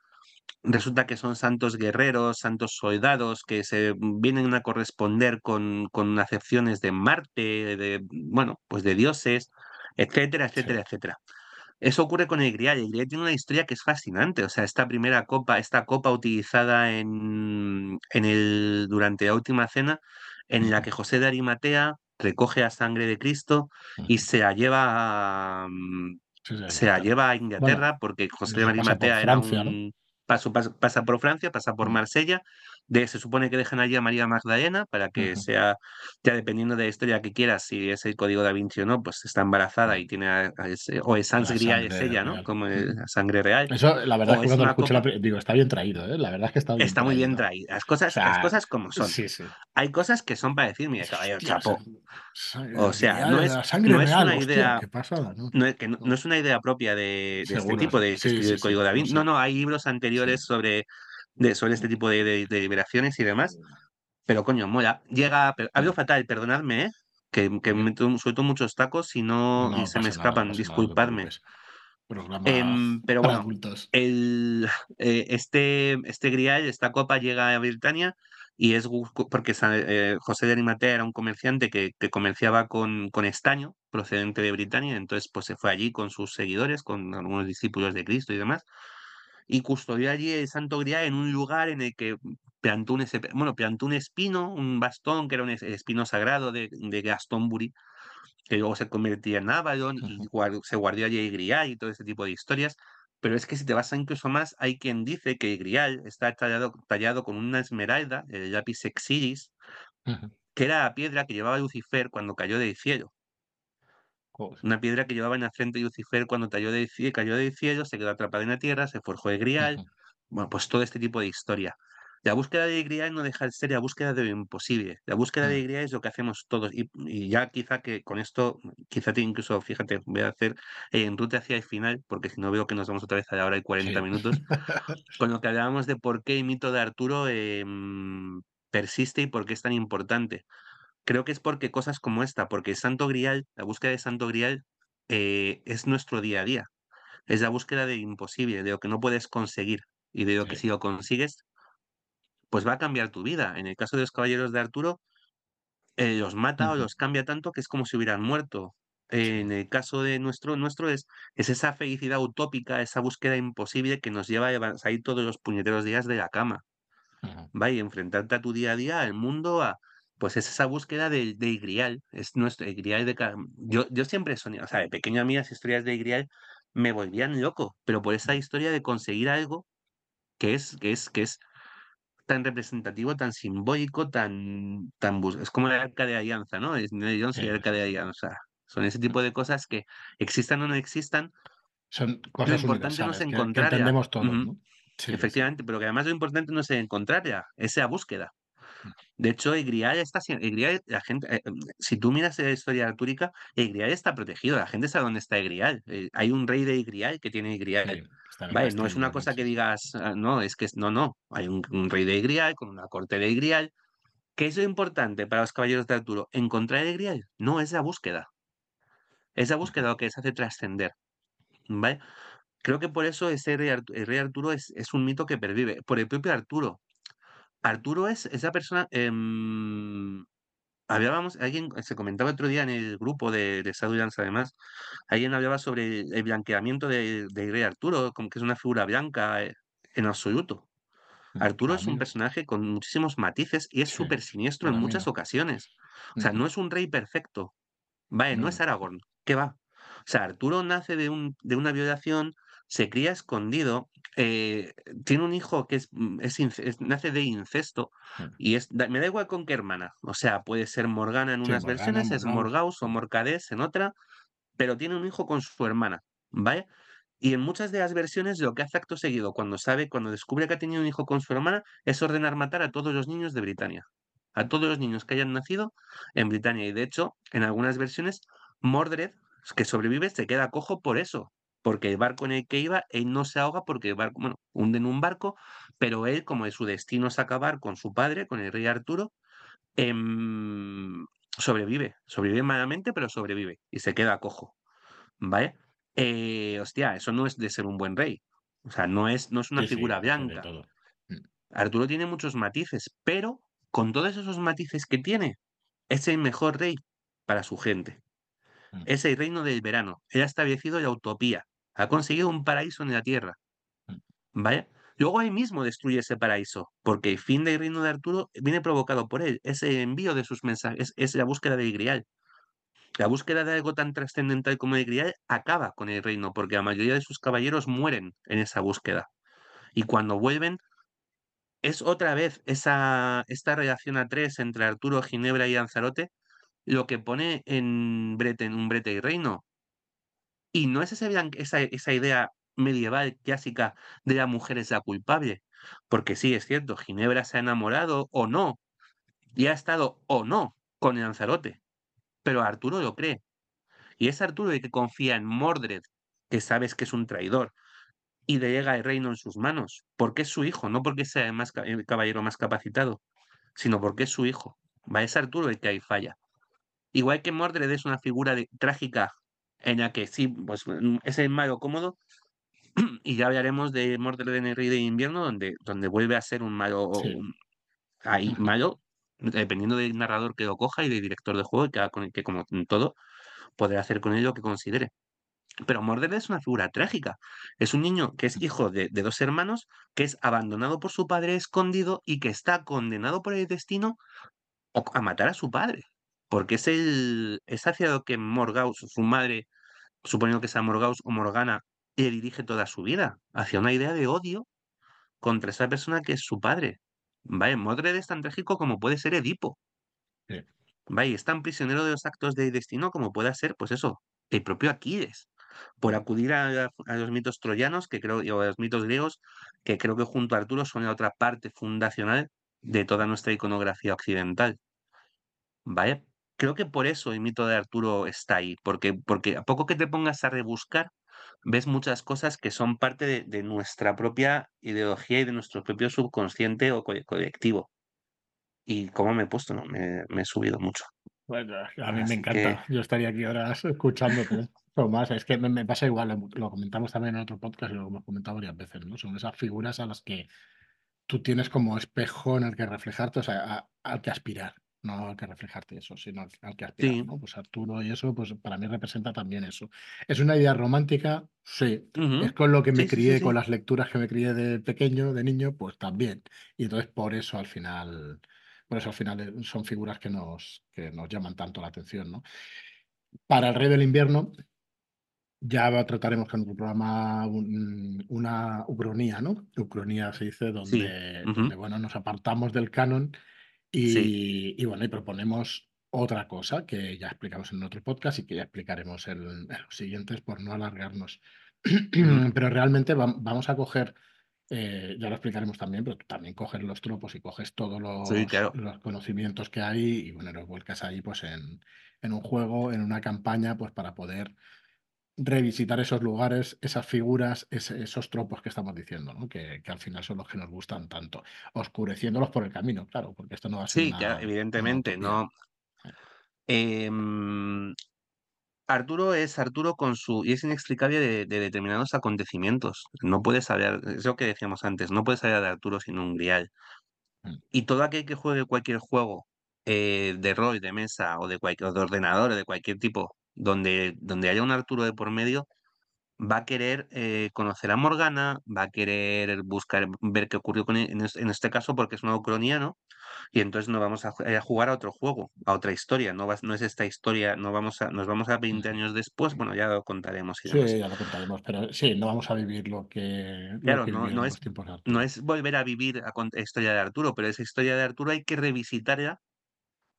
resulta que son santos guerreros, santos soldados, que se vienen a corresponder con, con acepciones de Marte, de, bueno, pues de dioses, etcétera, Sí. etcétera, etcétera. Eso ocurre con el Grial. El Grial tiene una historia que es fascinante. O sea, esta primera copa, esta copa utilizada en, en el, durante la última cena, en la que José de Arimatea recoge la sangre de Cristo y se la lleva a, mm, Sí, sí, a se la Inglaterra. lleva a Bueno, Inglaterra porque José de eso pasa por Arimatea era Francia, ¿no? un paso, pasa, pasa por Francia, pasa por Marsella de se supone que dejan allí a María Magdalena para que sea, ya dependiendo de la historia que quieras, si es el código da Vinci o no, pues está embarazada y tiene ese, o es sangre es ella, ¿no? Como la sangre real. Eso, la verdad es que cuando lo escucho, digo, está bien traído, ¿eh? La verdad es que está bien Está muy bien traído. Las cosas, las cosas como son. Sí, sí. Hay cosas que son para decir, mira, caballo, chapo. O sea, no es, no es una idea. ¿no? es, una idea propia de, este tipo de escribir el código da Vinci. No, no, hay libros anteriores sobre de, sobre este tipo de, liberaciones y demás. Pero coño, mola. Llega. Ha habido fatal, perdonadme, ¿eh? que, me suelto muchos tacos y no, y se me escapan, disculpadme. Em, pero bueno, el, eh, este, este grial, esta copa llega a Britania y es porque eh, José de Arimatea era un comerciante que, que comerciaba con, con, estaño procedente de Britania, entonces pues se fue allí con sus seguidores, con algunos discípulos de Cristo y demás, y custodió allí el Santo Grial en un lugar en el que plantó un, bueno, plantó un espino, un bastón que era un espino sagrado de, de Glastonbury, que luego se convertía en Avalon y se guardó allí el Grial y todo ese tipo de historias. Pero es que si te vas a incluso más, hay quien dice que el Grial está tallado, tallado con una esmeralda, el lápiz exilis, que era la piedra que llevaba Lucifer cuando cayó del cielo. Una piedra que llevaba en la frente Lucifer cuando cayó del, cayó del cielo, se quedó atrapada en la tierra, se forjó el grial. Bueno, pues todo este tipo de historia. La búsqueda de grial no deja de ser la búsqueda de lo imposible. La búsqueda de mm. grial es lo que hacemos todos. Y, ya quizá que con esto, quizá te incluso, fíjate, voy a hacer en ruta hacia el final, porque si no veo que nos vamos otra vez a la hora y 40 minutos, con lo que hablábamos de por qué el mito de Arturo em, persiste y por qué es tan importante. Creo que es porque cosas como esta, porque Santo Grial, la búsqueda de Santo Grial eh, es nuestro día a día. Es la búsqueda de imposible, de lo que no puedes conseguir y de lo que si lo consigues, pues va a cambiar tu vida. En el caso de los caballeros de Arturo, eh, los mata o los cambia tanto que es como si hubieran muerto. En el caso de nuestro, nuestro es, es esa felicidad utópica, esa búsqueda imposible que nos lleva a salir todos los puñeteros días de la cama. Va y enfrentarte a tu día a día, al mundo, a, pues es esa búsqueda de, de Grial, es nuestro Grial de yo, yo siempre soñé, o sea, de pequeño a mí las historias de Grial me volvían loco, pero por esa historia de conseguir algo que es, que es, que es tan representativo, tan simbólico, tan, tan es como la arca de alianza, ¿no? Es la arca de alianza. Son ese tipo de cosas que existan o no existan. Son cosas lo importante no es encontrarla. Que, entendemos todos, ¿no? Efectivamente, pero que además lo importante no es encontrarla, es la búsqueda. De hecho, el Grial está el la gente, eh, em, si tú miras la historia artúrica, el Grial está protegido, la gente sabe dónde está el Grial. Eh, hay un rey de Grial que tiene el Grial. vale, no es una cosa que digas, ah, no, es que no, no. Hay un, rey de Grial con una corte de Grial. ¿Qué es lo importante para los caballeros de Arturo? ¿Encontrar el Grial? No, es la búsqueda. Es la búsqueda lo que les hace trascender. ¿Vale? Creo que por eso ese rey, el rey Arturo es, es un mito que pervive. Por el propio Arturo. Arturo es esa persona. Eh, hablábamos, alguien se comentaba otro día en el grupo de, de además, alguien hablaba sobre el, blanqueamiento de, de, Rey Arturo, como que es una figura blanca eh, en absoluto. Mm, Arturo es un personaje con muchísimos matices y es súper siniestro en muchas ocasiones. O sea, no es un rey perfecto. Vale, no, es Aragorn. ¿Qué va? O sea, Arturo nace de, un, de una violación, se cría escondido, eh, tiene un hijo que es, mm, es, nace de incesto mm. y es, me da igual con qué hermana, o sea, puede ser Morgana en unas versiones, es Morgaus o Morcadés en otra, pero tiene un hijo con su hermana, ¿vale? Y en muchas de las versiones lo que hace acto seguido cuando sabe, cuando descubre que ha tenido un hijo con su hermana, es ordenar matar a todos los niños de Britania, a todos los niños que hayan nacido en Britania. Y de hecho, en algunas versiones, Mordred, que sobrevive, se queda cojo por eso, porque el barco en el que iba, él no se ahoga porque el barco, bueno, hunden un barco, pero él, como su destino es acabar con su padre, con el rey Arturo, em, sobrevive, sobrevive malamente, pero sobrevive y se queda cojo, ¿vale? Eh, hostia, eso no es de ser un buen rey, o sea, no es, no es una figura blanca. Mm. Arturo tiene muchos matices, pero con todos esos matices que tiene, es el mejor rey para su gente. Mm. Es el reino del verano. Él ha establecido la utopía ha conseguido un paraíso en la tierra. Mm. ¿Vale? Luego ahí mismo destruye ese paraíso, porque el fin del reino de Arturo viene provocado por él. Ese envío de sus mensajes es, la búsqueda del Grial. La búsqueda de algo tan trascendental como el Grial acaba con el reino, porque la mayoría de sus caballeros mueren en esa búsqueda. Y cuando vuelven, es otra vez esa, esta relación a tres entre Arturo, Ginebra y Lanzarote lo que pone en Brete, en un Brete y Reino. Y no es esa, idea medieval clásica de la mujer es la culpable. Porque sí, es cierto, Ginebra se ha enamorado o no, y ha estado o no con Lanzarote. Pero Arturo lo cree. Y es Arturo el que confía en Mordred, que sabes que es un traidor, y le llega el reino en sus manos, porque es su hijo, no porque sea el, caballero más capacitado, sino porque es su hijo. Va, es Arturo el que ahí falla. Igual que Mordred es una figura trágica en la que sí, pues mm, es el malo cómodo, y ya hablaremos de Mordred en el Rey de Invierno, donde, donde vuelve a ser un malo Sí. ahí malo, dependiendo del narrador que lo coja y del director de juego, que, con, que como en todo, podrá hacer con él lo que considere. Pero Mordred es una figura trágica. Es un niño que es hijo de, de, dos hermanos, que es abandonado por su padre escondido y que está condenado por el destino a matar a su padre. Porque es, el, es hacia lo que Morgaus, su madre, suponiendo que sea Morgaus o Morgana, le dirige toda su vida, hacia una idea de odio contra esa persona que es su padre. Vale, Mordred es tan trágico como puede ser Edipo. Sí. Vaya, es tan prisionero de los actos de destino como pueda ser, pues eso, el propio Aquiles, por acudir a, a, los mitos troyanos, que creo, o a los mitos griegos, que creo que junto a Arturo son la otra parte fundacional de toda nuestra iconografía occidental. Vale, creo que por eso el mito de Arturo está ahí, porque, porque a poco que te pongas a rebuscar, ves muchas cosas que son parte de, de nuestra propia ideología y de nuestro propio subconsciente o co colectivo. Y cómo me he puesto, ¿no? Me, me he subido mucho. Bueno, a mí Así me encanta. que- Yo estaría aquí horas escuchándote. O más, es que me, me pasa igual, lo, lo comentamos también en otro podcast y lo hemos comentado varias veces, ¿no? Son esas figuras a las que tú tienes como espejo en el que reflejarte, o sea, a- al que aspirar, no al que reflejarte eso, sino al, al que aspirar, Sí. ¿no? Pues Arturo y eso, pues para mí representa también eso. ¿Es una idea romántica? Sí. Ujú. Es con lo que me Sí, crié, sí. con las lecturas que me crié de pequeño, de niño, pues también. Y entonces por eso al final, por eso al final son figuras que nos, que nos llaman tanto la atención, ¿no? Para el Rey del Invierno, ya trataremos con el programa un- una ucronía, ¿no? Ucronía se dice, donde, ujú. donde bueno, nos apartamos del canon y, Sí. y, bueno, y proponemos otra cosa que ya explicamos en otro podcast y que ya explicaremos en, en los siguientes por no alargarnos. Pero realmente vam- vamos a coger, eh, ya lo explicaremos también, pero tú también coges los tropos y coges todos Sí, los, claro. los conocimientos que hay y bueno, los vuelcas ahí pues en, en un juego, en una campaña, pues para poder revisitar esos lugares, esas figuras, ese- esos tropos que estamos diciendo, ¿no? Que, que al final son los que nos gustan tanto, oscureciéndolos por el camino, claro, porque esto no va a ser Sí, una, una evidentemente, no. Em, Arturo es Arturo con su. y es inexplicable de, de determinados acontecimientos. No puedes hablar, es lo que decíamos antes, no puedes hablar de Arturo sin un grial. Mm. Y todo aquel que juegue cualquier juego eh, de rol, de mesa o de cualquier de ordenador o de cualquier tipo, donde, donde haya un Arturo de por medio, va a querer eh, conocer a Morgana, va a querer buscar, ver qué ocurrió con él, en, es- en este caso porque es una ucronía, ¿no? Y entonces nos vamos a, ju- a jugar a otro juego, a otra historia, no, vas- no es esta historia, no vamos a, nos vamos a 20 Mm. años después, bueno, ya lo contaremos y Sí, ya lo contaremos, pero sí, no vamos a vivir lo que, lo Claro, que no, no es, no es volver a vivir la con- historia de Arturo, pero esa historia de Arturo hay que revisitarla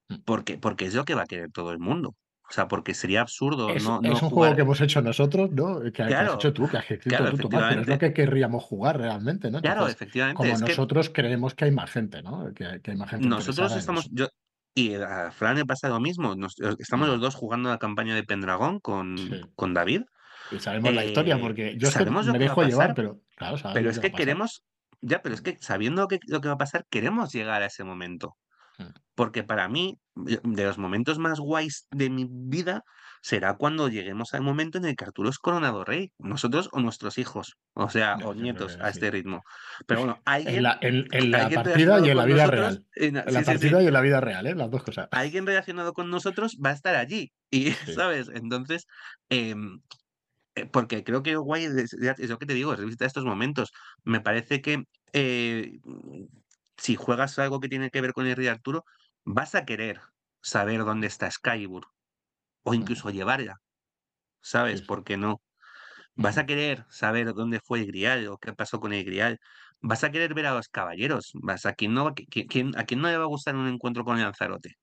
Mm. porque, porque es lo que va a querer todo el mundo. O sea, porque sería absurdo Es, no, es no un juego que hemos hecho nosotros, ¿no? Que, que has hecho tú, que has escrito claro, tú, Tomás, pero es lo que querríamos jugar realmente, ¿no? Claro, Entonces, efectivamente. como Es que nosotros creemos que hay más gente, ¿no? Que, que hay más gente nosotros estamos, yo, y a Fran le pasa lo mismo. nos- estamos Mm. los dos jugando la campaña de Pendragón con, Sí. con David. Y sabemos la historia, Eh, porque yo es que sabemos lo me que va a dejo llevar, pasar, pero claro, pero es que que queremos, ya, pero es que sabiendo que, lo que va a pasar, queremos llegar a ese momento. Porque para mí, de los momentos más guays de mi vida, será cuando lleguemos al momento en el que Arturo es coronado rey, nosotros o nuestros hijos, o sea, No, o nietos a este ritmo. Pero bueno, En alguien, la, en, en la partida y en la vida nosotros, real. en- la sí, sí, partida y en la vida real, ¿eh? Las dos cosas. alguien relacionado con nosotros va a estar allí. Y. ¿sabes? Entonces, em, eh, porque creo que guay es, es lo que te digo, es revisitar estos momentos. Me parece que eh, si juegas algo que tiene que ver con el rey Arturo, vas a querer saber dónde está Excalibur o incluso llevarla, ¿sabes? Sí. ¿Por qué no? vas a querer saber dónde fue el Grial o qué pasó con el Grial, vas a querer ver a los caballeros, vas a quién no, a quién no le va a gustar un encuentro con Lanzarote.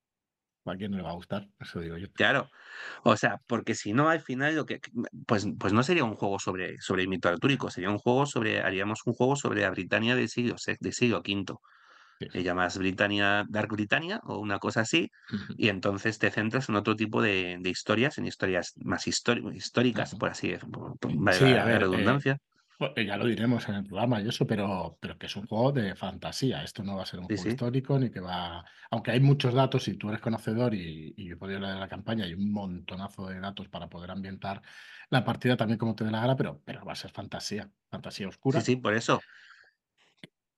¿A quién no le va a gustar? Eso digo yo. Claro. O sea, porque si no, al final lo que pues, pues no sería un juego sobre, sobre el mito artúrico, sería un juego sobre, haríamos un juego sobre la Britania del siglo, del siglo V. Le llamas Britannia, Dark Britannia o una cosa así, y entonces te centras en otro tipo de, historias, en historias más históricas, por así decirlo, sí, a ver, redundancia. Pues, ya lo diremos en el programa y eso, pero, pero que es un juego de fantasía. Esto no va a ser un juego histórico ni que va. Aunque hay muchos datos, y tú eres conocedor y, y yo he podido leer la campaña, hay un montonazo de datos para poder ambientar la partida también como te dé la gana, pero, pero va a ser fantasía, fantasía oscura. Sí, sí, por eso.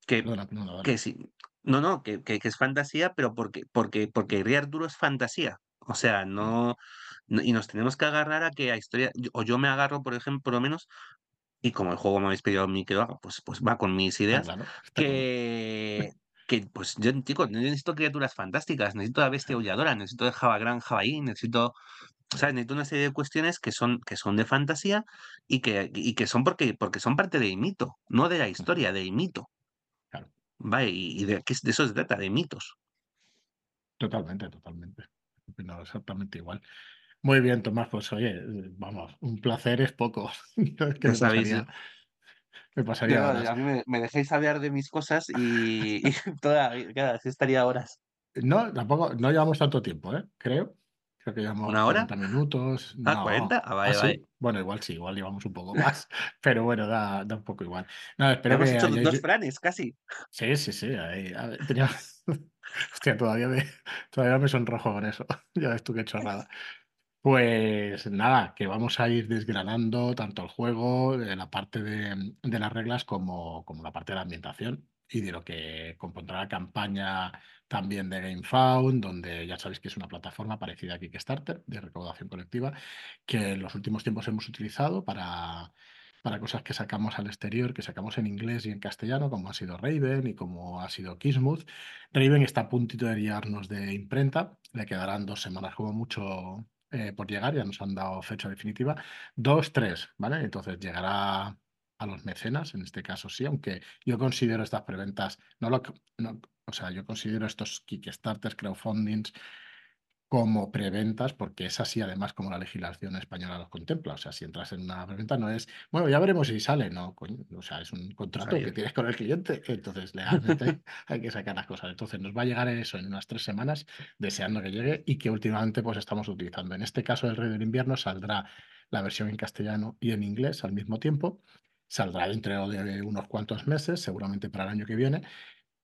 Que, no, que sí. No, no, que, que, es fantasía, pero porque, porque, porque Rey Arturo es fantasía. O sea, no, Y nos tenemos que agarrar a que a historia. O yo me agarro, por ejemplo, por lo menos, y como el juego me habéis pedido a mí que lo haga, pues, pues va con mis ah, ideas, que, que pues yo, chico, necesito criaturas fantásticas, necesito la bestia aulladora, necesito de Java Gran Javaí, necesito, o sea, necesito una serie de cuestiones que son, que son de fantasía y que, y que son porque, porque son parte del mito, no de la historia, del mito. Claro. Vale, y, de, de eso se trata, de mitos. Totalmente, totalmente. No, exactamente igual. Muy bien, Tomás, pues oye, vamos, un placer es poco. que me pasaría, me pasaría a mí me, dejéis hablar de mis cosas y, toda, así estaría horas. No, tampoco, no llevamos tanto tiempo, ¿eh? Creo. Creo que llevamos ¿Una hora? 40 minutos. ¿Ah, 40? Ah, vale, vale. Bueno, igual sí, igual llevamos un poco más, pero bueno, da, da un poco igual. No, espero Hemos hecho dos franes, casi. Sí, sí, sí. Ahí, tenía... Hostia, todavía me, todavía me sonrojo con eso. ya ves tú qué chorrada. Pues nada, que vamos a ir desgranando tanto el juego, de la parte de, las reglas, como, como la parte de la ambientación y de lo que compondrá la campaña también de GameFound, donde ya sabéis que es una plataforma parecida a Kickstarter de recaudación colectiva, que en los últimos tiempos hemos utilizado para, para cosas que sacamos al exterior, que sacamos en inglés y en castellano, como ha sido Raven y como ha sido Kismuth. Raven está a puntito de guiarnos de imprenta, le quedarán dos semanas como mucho eh, por llegar, ya nos han dado fecha definitiva. Dos, tres, ¿vale? Entonces llegará a los mecenas, en este caso sí, aunque yo considero estas preventas, no lo, no, o sea, yo considero estos Kickstarters, crowdfundings, como preventas, porque es así además como la legislación española los contempla. O sea, si entras en una preventa no es, bueno, ya veremos si sale, no, o sea, es un contrato que tienes con el cliente, entonces legalmente hay que sacar las cosas. Entonces nos va a llegar eso en unas tres semanas, deseando que llegue y que últimamente pues estamos utilizando. En este caso el Rey del Invierno saldrá la versión en castellano y en inglés al mismo tiempo. Saldrá dentro de unos cuantos meses, seguramente para el año que viene,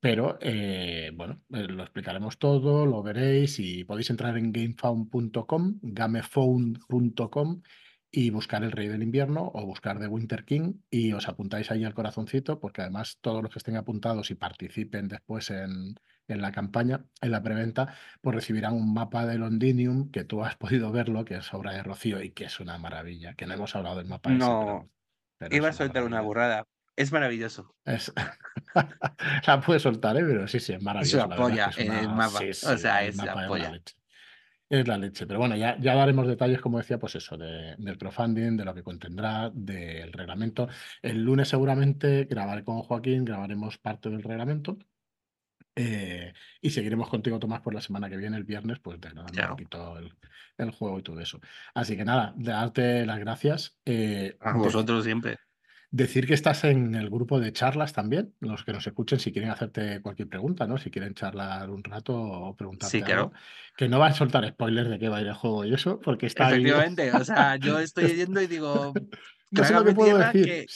pero eh, bueno, eh, lo explicaremos todo, lo veréis y podéis entrar en gamefound.com, gamefound.com y buscar el Rey del Invierno o buscar The Winter King y os apuntáis ahí al corazoncito porque además todos los que estén apuntados y participen después en, en la campaña, en la preventa, pues recibirán un mapa de Londinium que tú has podido verlo, que es obra de Rocío y que es una maravilla, que no hemos hablado del mapa. No, iba a soltar una burrada. Es maravilloso. Es... la puede soltar, ¿eh? pero sí, sí, es maravilloso. Es la polla en el mapa. o sea, es la polla. Es la leche. Pero bueno, ya, ya daremos detalles, como decía, pues eso, de, del crowdfunding, de lo que contendrá, del reglamento. El lunes seguramente grabaré con Joaquín, grabaremos parte del reglamento. Eh, y seguiremos contigo, Tomás, por la semana que viene, el viernes, pues degradando un poquito el, el, juego y todo eso. Así que nada, darte las gracias. Eh, a vosotros siempre. Decir que estás en el grupo de charlas también, los que nos escuchen si quieren hacerte cualquier pregunta, ¿no? Si quieren charlar un rato o preguntarte sí, claro. que no van a soltar spoilers de qué va a ir el juego y eso, porque está Efectivamente, o sea, yo estoy yendo y digo, no sé lo que puedo decir.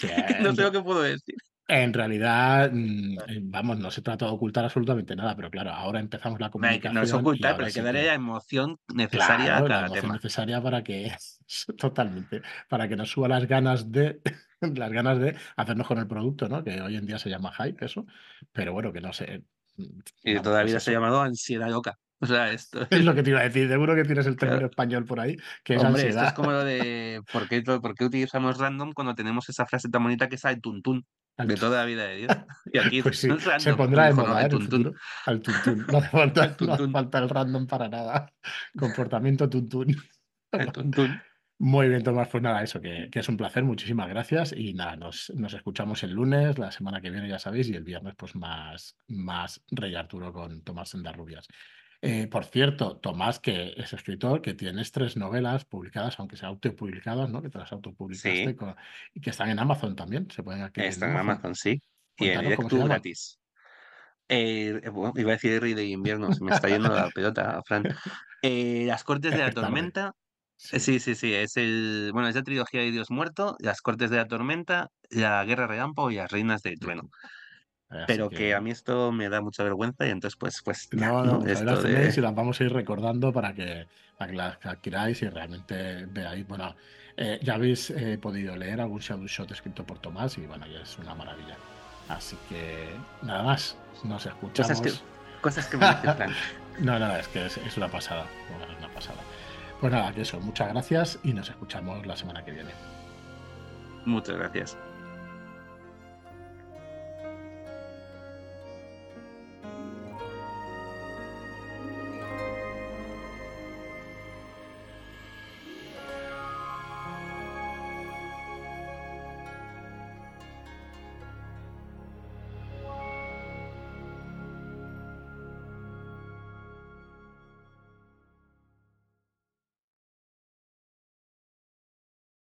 no sé lo que puedo decir. En realidad, mm, eh, vamos, no se trata de ocultar absolutamente nada, pero claro, ahora empezamos la comunicación. No es ocultar, pero hay que darle la emoción necesaria a cada la emoción necesaria para que, totalmente, para que nos suba las ganas de las ganas de hacernos con el producto, ¿no? Que hoy en día se llama hype, eso, pero bueno, que no sé. Y todavía se ha llamado ansiedad loca. O sea, esto... Es lo que te iba a decir, seguro que tienes el término español por ahí, que es Hombre, Esto es como lo de ¿por qué, ¿por qué, utilizamos random cuando tenemos esa frase tan bonita que es al tuntún? De toda la vida de Dios. Y aquí pues sí, se pondrá de moda ¿eh? tuntún. Al tuntún. No hace, falta, no hace falta el random para nada. Comportamiento tuntún. El tuntún. Muy bien, Tomás, pues nada, eso, que, es un placer, muchísimas gracias y nada, nos, escuchamos el lunes, la semana que viene ya sabéis, y el viernes pues más, más Rey Arturo con Tomás Sendarrubias. Eh, por cierto, Tomás, que es escritor, que tienes tres novelas publicadas, aunque sean autopublicadas, ¿no? Que te las autopublicaste y que están en Amazon también, se pueden adquirir. Están en Amazon, sí. y en directo gratis. Eh, iba a decir Rey de invierno, se me está yendo la pelota, Fran. Eh, las Cortes de la Tormenta Sí. sí, sí, es el, bueno, es la trilogía de Dios muerto, las Cortes de la Tormenta, la Guerra Relámpago y las Reinas del Trueno. Pero que... a mí esto me da mucha vergüenza y entonces pues pues no, no, esto de... y las vamos a ir recordando para que, para que las adquiráis y realmente veáis, bueno, eh, ya habéis eh, podido leer algún Shadow Shot escrito por Tomás y bueno, ya es una maravilla. Así que nada más, nos escuchamos. Cosas que, cosas que me No, no, es que es, es una pasada, una pasada. Pues nada, que eso, muchas gracias y nos escuchamos la semana que viene. Muchas gracias.